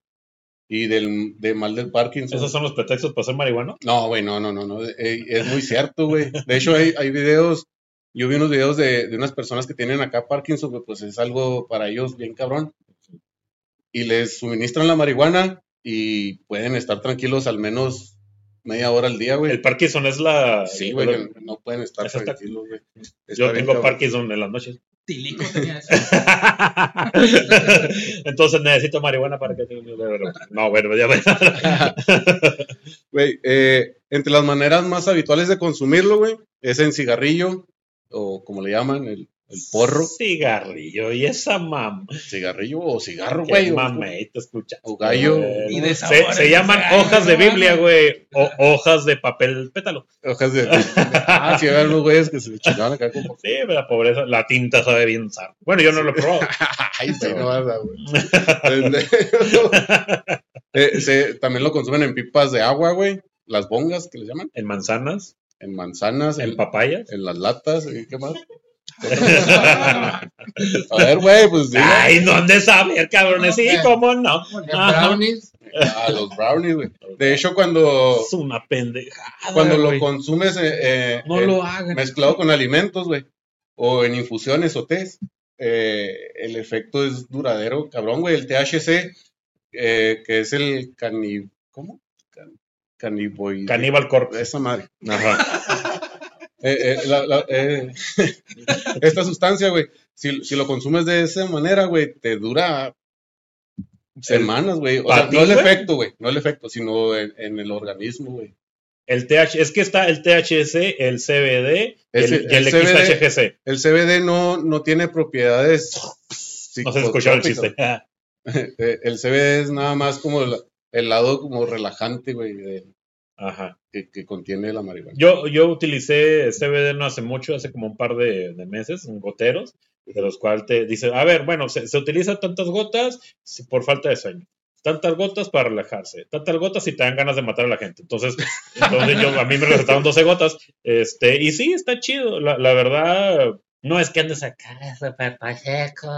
y del de mal del Parkinson. ¿Esos son los pretextos para ser marihuano? No, güey, no, no, no, no. es muy cierto, güey. De hecho, hay, hay videos, yo vi unos videos de, de unas personas que tienen acá Parkinson, güey, pues es algo para ellos bien cabrón. Y les suministran la marihuana y pueden estar tranquilos al menos media hora al día, güey. El Parkinson es la. Sí, güey, que no pueden estar tranquilos, güey. Yo tengo. Parkinson en las noches. Tilico [laughs] tenía eso. [laughs] Entonces necesito marihuana para que No, bueno, ya ve. [laughs] Güey, eh, entre las maneras más habituales de consumirlo, güey, es en cigarrillo, o como le llaman, el, el porro. Cigarrillo y esa mam. Cigarrillo o cigarro, güey. o- mameita, escucha. O gallo. Eh, Y de se, sabores, se llaman gallo, hojas de Biblia, güey. O hojas de papel pétalo. Hojas de. ah, sí, había unos güeyes que se chingaban acá con. Sí, la pobreza, la tinta sabe bien sar. Bueno, yo no lo he probado. [laughs] Ay, sí, no vas a, güey. [laughs] Eh, se- también lo consumen en pipas de agua, güey. Las bongas, que le llaman. En manzanas, En manzanas, en en, papayas. en las latas. ¿y ¿Qué más? A ver, güey, pues diga. Ay, no han de saber, cabrones. Sí, cómo no. Brownies. A los brownies, güey. De hecho, cuando, Es una pendejada. cuando lo güey. consumes eh, eh, No eh, lo hagan. mezclado con alimentos, güey, o en infusiones o tés, eh, el efecto es duradero, cabrón, güey. El THC, eh, que es el cani... ¿Cómo? Can- Caniboide. Caníbal Corpse. Esa madre. Ajá. [laughs] Eh, eh, la- la- eh, [laughs] esta sustancia, güey, si, si lo consumes de esa manera, güey, te dura semanas, güey. O ¿Pa' sea, ti, no el efecto, güey, no el efecto, sino en, en el organismo, güey. El TH, es que está el THC, el CBD el, el el. XHGC. El CBD no, no tiene propiedades. No se escuchó el chiste. [laughs] El CBD es nada más como el, el lado como relajante, güey, de- Ajá. que, que contiene la marihuana. Yo, yo utilicé CBD no hace mucho, hace como un par de, de meses, en goteros, de los cuales te dice, a ver, bueno, se, se utiliza tantas gotas si- por falta de sueño. tantas gotas para relajarse, tantas gotas y te dan ganas de matar a la gente. Entonces, [laughs] entonces yo, a mí me recetaron 12 gotas, este, y sí, está chido, la, la verdad, no es que andes acá súper pacheco,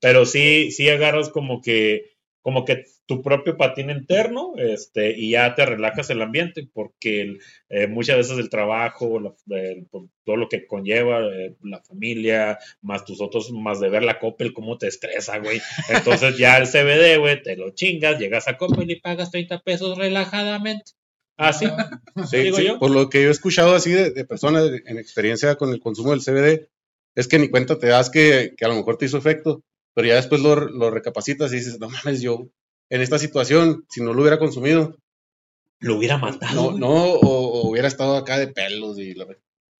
pero sí, sí agarras como que, como que tu propio patín interno, este, y ya te relajas el ambiente, porque el- eh, muchas veces el trabajo, la- el- por todo lo que conlleva, eh, la familia, más tus otros, más de ver la Coppel, cómo te estresa, güey. Entonces ya el CBD, güey, te lo chingas, llegas a Coppel y pagas 30 pesos relajadamente. Así. [laughs] Sí, digo sí, yo. Por lo que yo he escuchado así de, de personas en experiencia con el consumo del CBD, es que ni cuenta te das que, que a lo mejor te hizo efecto, pero ya después lo, lo recapacitas y dices, no mames, yo en esta situación, si no lo hubiera consumido, Lo hubiera matado. no, no o, o hubiera estado acá de pelos y la-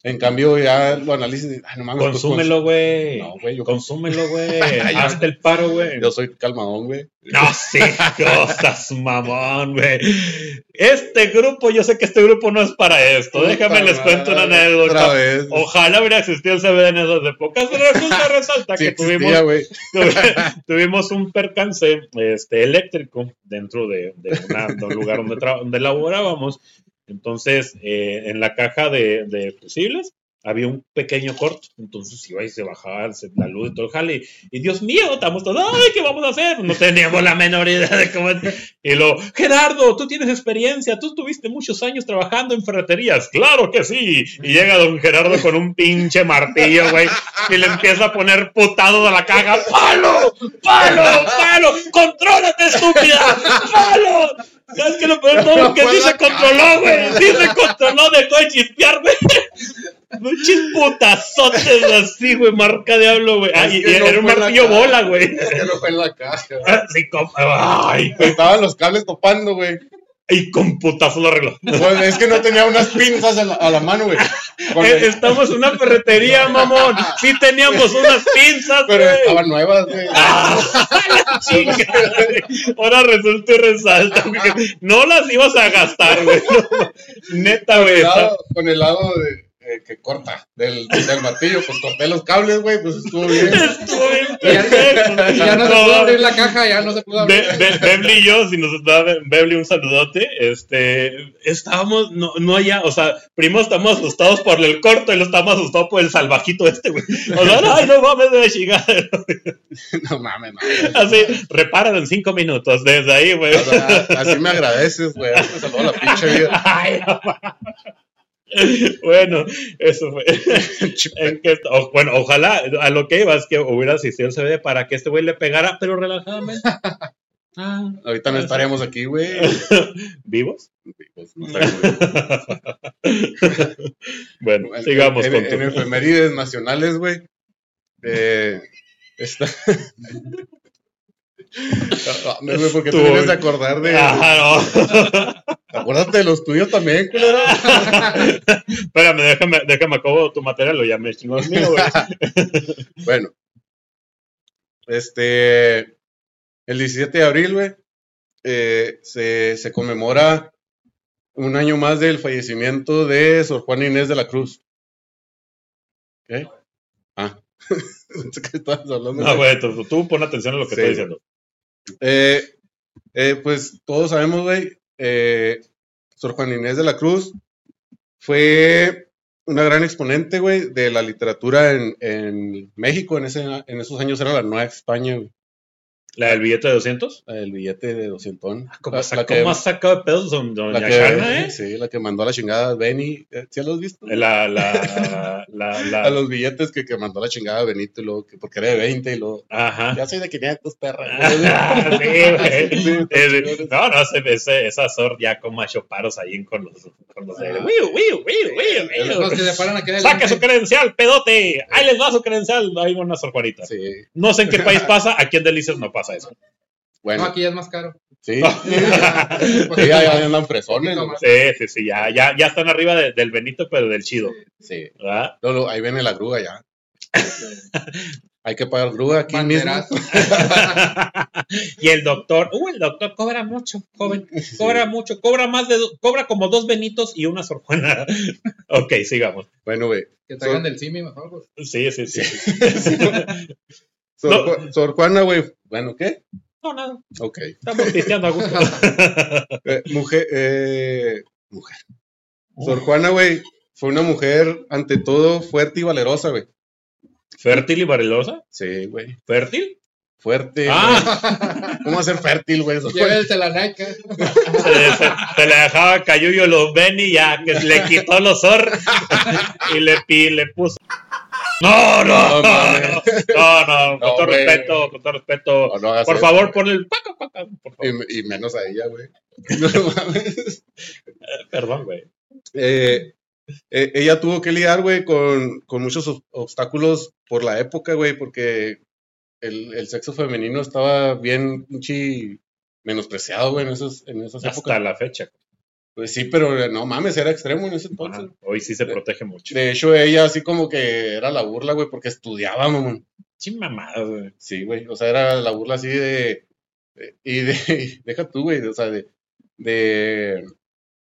En cambio, ya lo analices y, ay, no mames. pues, Consúmelo, güey. No, güey, yo- Consúmelo, güey. [laughs] Hazte el paro, güey. Yo soy calmadón, güey. No, sí, cosas, mamón, güey. Este grupo, yo sé que este grupo no es para esto. Déjame les cuento una anécdota. vez. Ojalá hubiera existido el CBD en esas épocas, pero resulta, resalta Sí que tuvimos, [laughs] tuvimos un percance este, eléctrico dentro de, de una- de un lugar donde, donde laborábamos. Entonces, eh, en la caja de, de había un pequeño corto. Entonces iba y se bajaba se- la luz y todo el jale. Y, y, Dios mío, estamos todos, ¡ay, qué vamos a hacer! No teníamos la menor idea de cómo. Y lo, Gerardo, tú tienes experiencia, tú tuviste muchos años trabajando en ferreterías. ¡Claro que sí! Y llega don Gerardo con un pinche martillo, güey, y le empieza a poner putado de la caja. ¡Palo! ¡Palo! ¡Palo! ¡Contrólate, estúpida! ¡Palo! ¿Sabes qué lo peor de todo? Que sí se controló, güey. Sí se controló, dejó de chispear, güey. Muchos putazotes así, güey, marca diablo, güey. Ah, Es y, que y no era un martillo bola, güey. Es que no fue en la caja. Así como, ay, güey. Estaban los cables topando, güey. Y con putazo lo arregló. Pues, es que no tenía unas pinzas a la, a la mano, güey. Eh, Estamos en una ferretería, [laughs] mamón. Sí teníamos unas pinzas, pero güey. estaban nuevas, güey. Ah. [laughs] Ahora resulta y resalta, No las ibas a gastar, güey. Neta, güey. Con el está- lado, con el lado de, que corta del, del martillo, pues corté los cables, güey, pues estuvo bien. [laughs] Estuvo bien Y ya, perfecto. y ya no se pudo abrir la caja, ya no se pudo abrir. Be- Be- Bebli y yo, si nos da Be- Bebli un saludote, este, estábamos, no, no allá, o sea, primero estamos asustados por el corto y lo estamos asustados por el salvajito este, güey. O sea, ay, no mames de chingada. [laughs] No mames, no. Así, repáralo en cinco minutos, desde ahí, güey. O sea, así me agradeces, güey. [laughs] Me salvó la pinche vida. Ay, no mames. [laughs] Bueno, eso fue. [laughs] En que- o- bueno, ojalá a lo que iba es que hubiera asistido el CBD para que este güey le pegara, pero relajadamente. [laughs] Ah, Ahorita no estaríamos aquí, güey. ¿Vivos? Pues, no. Bueno, En- sigamos en, con en efemérides nacionales, güey. Eh, está. No, no, güey, porque te Tú, vienes a acordar de. Ah, [laughs] Acuérdate de los tuyos también, culero. [laughs] Espérame, déjame, déjame acabo tu material, lo chingó el mío, güey. [laughs] Bueno. Este. El 17 de abril, güey. eh, se, se conmemora un año más del fallecimiento de Sor Juana Inés de la Cruz. ¿Qué? Ah. Que estabas hablando No, de- güey, tú, tú pon atención a lo que Sí. estoy diciendo. Eh, eh, pues todos sabemos, güey, eh, Sor Juana Inés de la Cruz fue una gran exponente, güey, de la literatura en, en México. En, ese, en esos años era la Nueva España, güey. ¿La del billete de 200? El billete de 200. ¿Cómo, La, sa- la que, cómo has sacado de pedos don, doña la Shana, que, eh? sí, la que mandó a la chingada Benny. Eh, ¿Sí lo has visto? La, la, [laughs] la, la, A los billetes que, que mandó a la chingada Benito y luego que porque era de 20 y luego. Ajá. Ya soy de 500, perra. Ah, [laughs] sí, güey. [laughs] No, no, ese, ese, esa sor ya con macho paros ahí con los, con los de. Ah. Wiu, wiu, wiu, wiu, Saque su credencial, pedote. Ahí les va su credencial. Ahí va una sor Juanita. Sí, No sé en qué país pasa, aquí en Delicias no pasa eso. bueno. No, aquí ya es más caro. Sí. [laughs] Sí, ya, ya andan fresones. Sí, sí, sí, ya, ya, ya están arriba de- del Benito, pero del chido. Sí. ahí viene la grúa ya. [laughs] Hay que pagar grúa aquí mismo. [laughs] Y el doctor, uh, el doctor cobra mucho, joven, cobra mucho, cobra más de, do- cobra como dos Benitos y una Sor Juana. ok, sigamos. Bueno, güey. Que traigan del Simi mejor, pues. Sí, sí, sí. Sor, No. Ju- Sor Juana, güey. Bueno, ¿qué? No, nada. Ok. Estamos pisteando a gusto. [laughs] Eh, mujer, eh, mujer. Sor Juana, güey, fue una mujer, ante todo, fuerte y valerosa, güey. ¿Fértil y varelosa? Sí, güey. ¿Fértil? Fuerte. Ah. ¿Cómo hacer fértil, güey? Sor Juana? Llévense la Nike. se, se- se le dejaba Cayuyo los Benny ya que le quitó los or [laughs] y le, pi- le puso. No, no, No, mames. no, no, con No, todo respeto, con todo respeto. No, no Por eso. favor, pon el. paca, paca, por favor. Y, y menos a ella, güey. [laughs] No mames. Perdón, güey. Eh, eh, ella tuvo que lidiar, güey, con, con muchos ob- obstáculos por la época, güey, porque el, el sexo femenino estaba bien pinche menospreciado, güey, en, esos, en esas Hasta épocas. la fecha. Pues sí, pero eh, no mames, era extremo en ese entonces. Ajá, Hoy sí se protege mucho. De hecho, ella así como que era la burla, güey, porque estudiaba, mamón. Sin mamadas, güey. Sí, güey, o sea, era la burla así de... de- y de... [laughs] Deja tú, güey, o sea, de... De,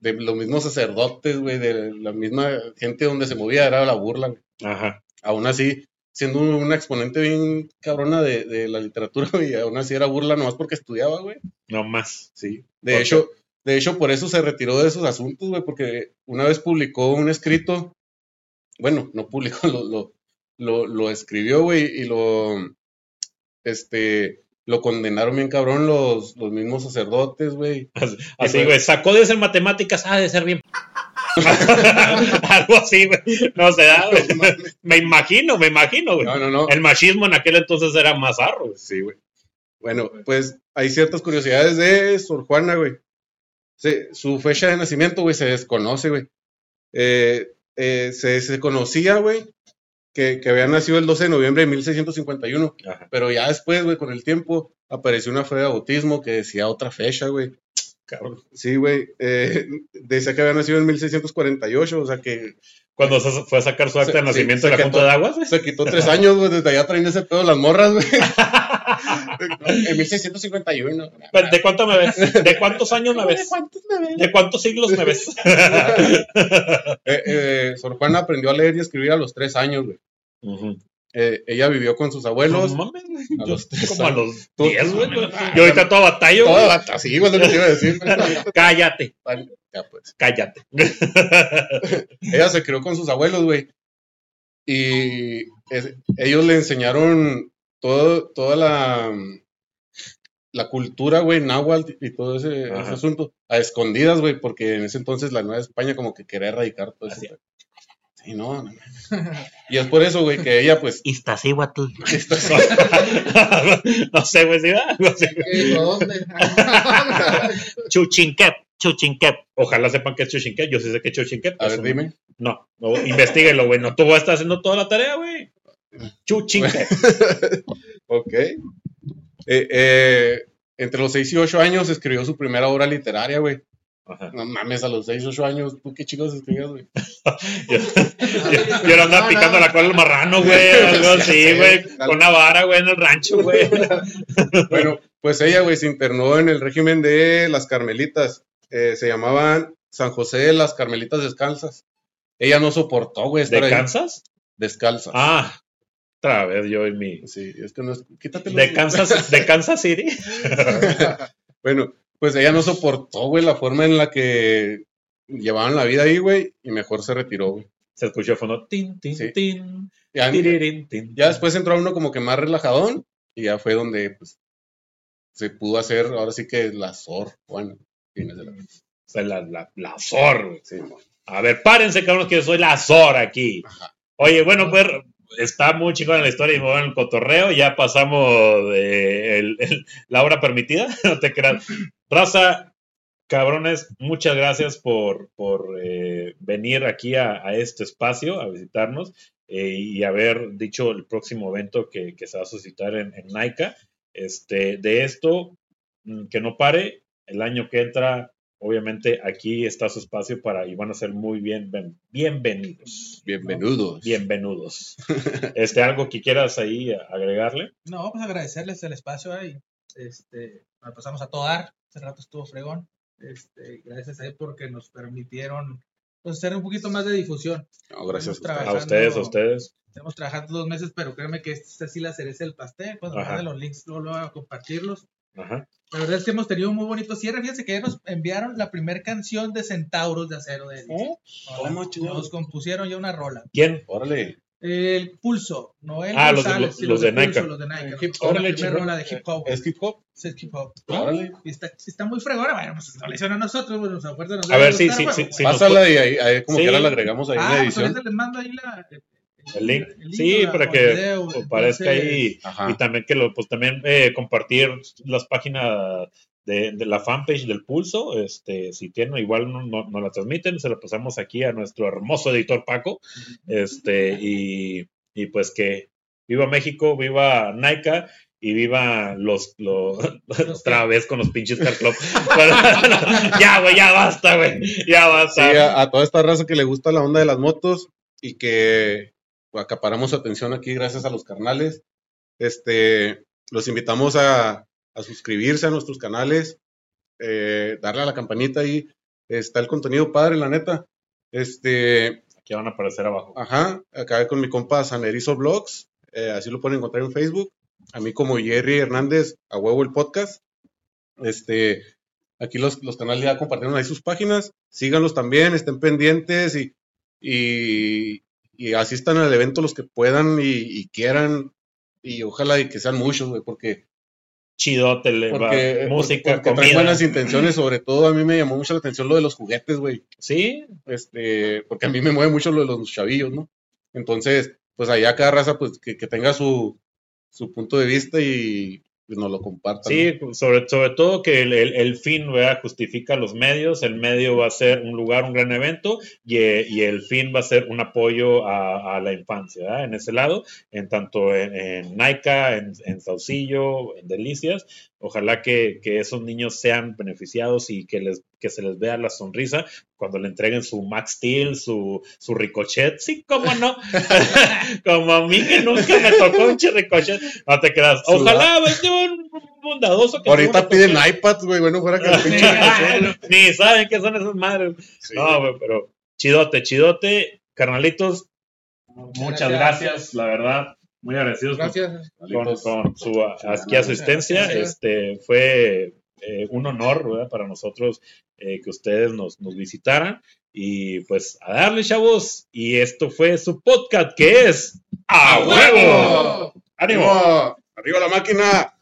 de los mismos sacerdotes, güey, de la misma gente donde se movía, era la burla, güey. Ajá. aún así, siendo una exponente bien cabrona de, de la literatura, [laughs] güey, aún así era burla nomás porque estudiaba, güey. No más. Sí. De hecho, de hecho, por eso se retiró de esos asuntos, güey, porque una vez publicó un escrito, bueno, no publicó, [laughs] lo, lo, lo, lo escribió, güey, y lo, este, lo condenaron bien cabrón los, los mismos sacerdotes, güey. [laughs] Así, güey. Sacó de ser matemáticas, ha de ser bien. [laughs] Algo así, güey. No se da, güey. Me imagino, me imagino, güey. No, no, no. El machismo en aquel entonces era más arro. Sí, güey. Bueno, pues hay ciertas curiosidades de Sor Juana, güey. Se- su fecha de nacimiento, güey, se desconoce, güey. Eh, eh, se, se conocía, güey, que, que había nacido el 12 de noviembre de 1651. Ajá. Pero ya después, güey, con el tiempo, apareció una fe de bautismo que decía otra fecha, güey. Cabrón. Sí, güey. Eh, decía que había nacido en 1648, o sea que Cuando se fue a sacar su acta Se- de nacimiento sí, de la Junta quedó- de Aguas, güey. se quitó tres años, güey, desde allá traen ese pedo las morras, güey. [laughs] en 1651. Pero, ¿De cuánto me ves? ¿De cuántos años me ves? cuántos me ven? ¿De cuántos siglos me ves? [laughs] Eh, eh, Sor Juana aprendió a leer y escribir a los tres años, güey. Eh, ella vivió con sus abuelos. No mames, güey. A Yo los tres como a los Tú- 10, güey. no, Yo ahorita todo batallo, Toda güey. bata, sí, güey, lo que te iba a decir. [laughs] Cállate, ya, pues. cállate. [laughs] Ella se crió con sus abuelos, güey. Y es- ellos le enseñaron todo, toda la, la cultura, güey, náhuatl y todo ese, asunto a escondidas, güey, porque en ese entonces la Nueva España como que quería erradicar todo eso. Sí, no, no. Y es por eso, güey, que ella, pues, Iztaccíhuatl. [laughs] [laughs] no sé, güey, si va. No sé. [laughs] ¿Qué? ¿Dónde? Chuchinquep, Chuchinquep. Ojalá sepan que es Chuchinquep. Yo sí sé que es Chuchinquep. a Es ver, un- dime. No, no, investiguenlo, güey. No, tú vas a estar haciendo toda la tarea, güey. Chuchinquep. [laughs] Ok. Eh, eh, entre los 6 y 8 años escribió su primera obra literaria, güey. Ajá. No mames, a los 6 y 8 años, ¿tú qué chicos escribías, güey? [laughs] Yo, yo, andaba picando la cola al marrano, güey. [laughs] Algo así, güey. Con una vara, güey, en el rancho, güey. Bueno, pues ella, güey, se internó en el régimen de las Carmelitas. Eh, se llamaban San José de las Carmelitas Descalzas. Ella no soportó, güey, estar ¿De ahí. Kansas? Descalzas. Ah, otra vez yo y mi. Sí, es que no es. Quítate De Kansas, de Kansas City. [laughs] Bueno, pues ella no soportó, güey, la forma en la que llevaban la vida ahí, güey, y mejor se retiró, güey. Se escuchó el fondo. Tin, tin, Sí. tin. Ya, tin. ya después entró uno como que más relajadón, y ya fue donde, pues, se pudo hacer, ahora sí que la SOR, bueno, fines de la- O sea, la, la, la Zor, güey. sí, A ver, párense, cabrones, que yo soy la Zor aquí. Ajá. Oye, bueno, pues está muy chingón la historia y muy el cotorreo. Ya pasamos de la hora permitida. [laughs] No te creas. Raza, cabrones, muchas gracias por, por eh, venir aquí a, a este espacio a visitarnos eh, y haber dicho el próximo evento que, que se va a suscitar en, en Naika. Este, de esto, mm, que no pare. El año que entra, obviamente, aquí está su espacio para y van a ser muy bien, bien- bienvenidos. Bienvenidos. Bienvenidos. [laughs] Este, algo que quieras ahí agregarle. No, pues agradecerles el espacio ahí. Este, nos pasamos a todo dar. Hace rato estuvo fregón. Este, gracias ahí porque nos permitieron pues, hacer un poquito más de difusión. No, gracias. A A ustedes. a ustedes. Estamos trabajando dos meses, pero créeme que esta sí la cereza del pastel. Cuando Ajá. manden los links, luego, luego a compartirlos. Ajá. La verdad es que hemos tenido un muy bonito cierre. Fíjense que ya nos enviaron la primera canción de Centauros de Acero de Hélice. ¿Cómo, chingados? Nos compusieron ya una rola. ¿Quién? Órale. El Pulso, Noel Ah, los de- González, los- sí, los de Pulso, Nike. Los de Nike. Hip la Órale, chingón. rola de hip hop. ¿Es hip hop? Sí, es hip hop. Órale. Y está, está muy fregona, bueno, pues no le hicieron a nosotros, fuerza nos A ver, sí, gustar, sí, bueno, sí, pues. sí. nos Pásala y ahí, ahí como Sí. quiera la agregamos ahí en Ah, la pues edición. les mando ahí la, El link. el Sí, la- para que video, aparezca entonces, ahí. Ajá. Y también que lo, pues también eh, compartir las páginas de, de la fanpage del Pulso. Este, si tienen, igual no, no, no la transmiten, se la pasamos aquí a nuestro hermoso editor Paco. Este, y, y pues que viva México, viva Nike y viva los, los [laughs] otra vez con los pinches Car Club. [laughs] Pero, no, [laughs] ya, güey, ya basta, güey. Ya Sí, basta. a, a toda esta raza que le gusta la onda de las motos y que acaparamos su atención aquí gracias a los carnales. Este, los invitamos a, a suscribirse a nuestros canales, eh, darle a la campanita ahí. Está el contenido padre, la neta. Este, Aquí van a aparecer abajo. ajá, acá con mi compa Sanerizo Vlogs, eh, así lo pueden encontrar en Facebook. A mí como Jerry Hernández, a huevo el podcast. Este, aquí los, los canales ya compartieron ahí sus páginas. Síganlos también, estén pendientes y, y, y asistan al evento los que puedan y, y quieran. Y ojalá y que sean muchos, güey, porque, Chidote, le va- porque, música, porque traen comida. buenas intenciones. [clears throat] Sobre todo a mí me llamó mucho la atención lo de los juguetes, güey. Sí, Este, porque a mí me mueve mucho lo de los chavillos, ¿no? Entonces, pues allá cada raza, pues que, que tenga su, su punto de vista y nos lo compartan. Sí, sobre, sobre todo que el, el- el fin ¿verdad? justifica los medios, el medio va a ser un lugar, un gran evento y, eh, y el fin va a ser un apoyo a, a la infancia, ¿verdad? en ese lado, en tanto en, en Naica, en, en Saucillo, en Delicias, ojalá que, que esos niños sean beneficiados y que, les, que se les vea la sonrisa cuando le entreguen su Max Steel, su, su Ricochet, sí, cómo no, [laughs] como a mí que nunca me tocó un ricochet, no te creas, Su- ojalá, vete un bondadoso que Ahorita piden iPads, güey, bueno, fuera que [laughs] el pinche Ay, Ni saben qué son esas madres. Sí. No, güey, pero chidote, chidote, carnalitos. Muchas Gracias. gracias, la verdad. Muy agradecidos con- Gracias. con, con su a- aquí asistencia. Gracias. Este fue eh, un honor ¿verdad? para nosotros eh, que ustedes nos, nos visitaran. Y pues a darle, chavos. Y esto fue su podcast que es ¡A huevo! ¡Ánimo! ¡Arriba! ¡Arriba la máquina!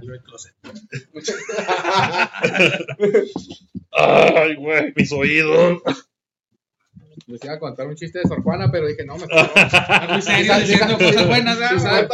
[laughs] ¡Ay, güey! Mis oídos. Les iba a contar un chiste de Sor Juana, pero dije, no, me [laughs] Muy serio, diciendo cosas buenas, ¿verdad?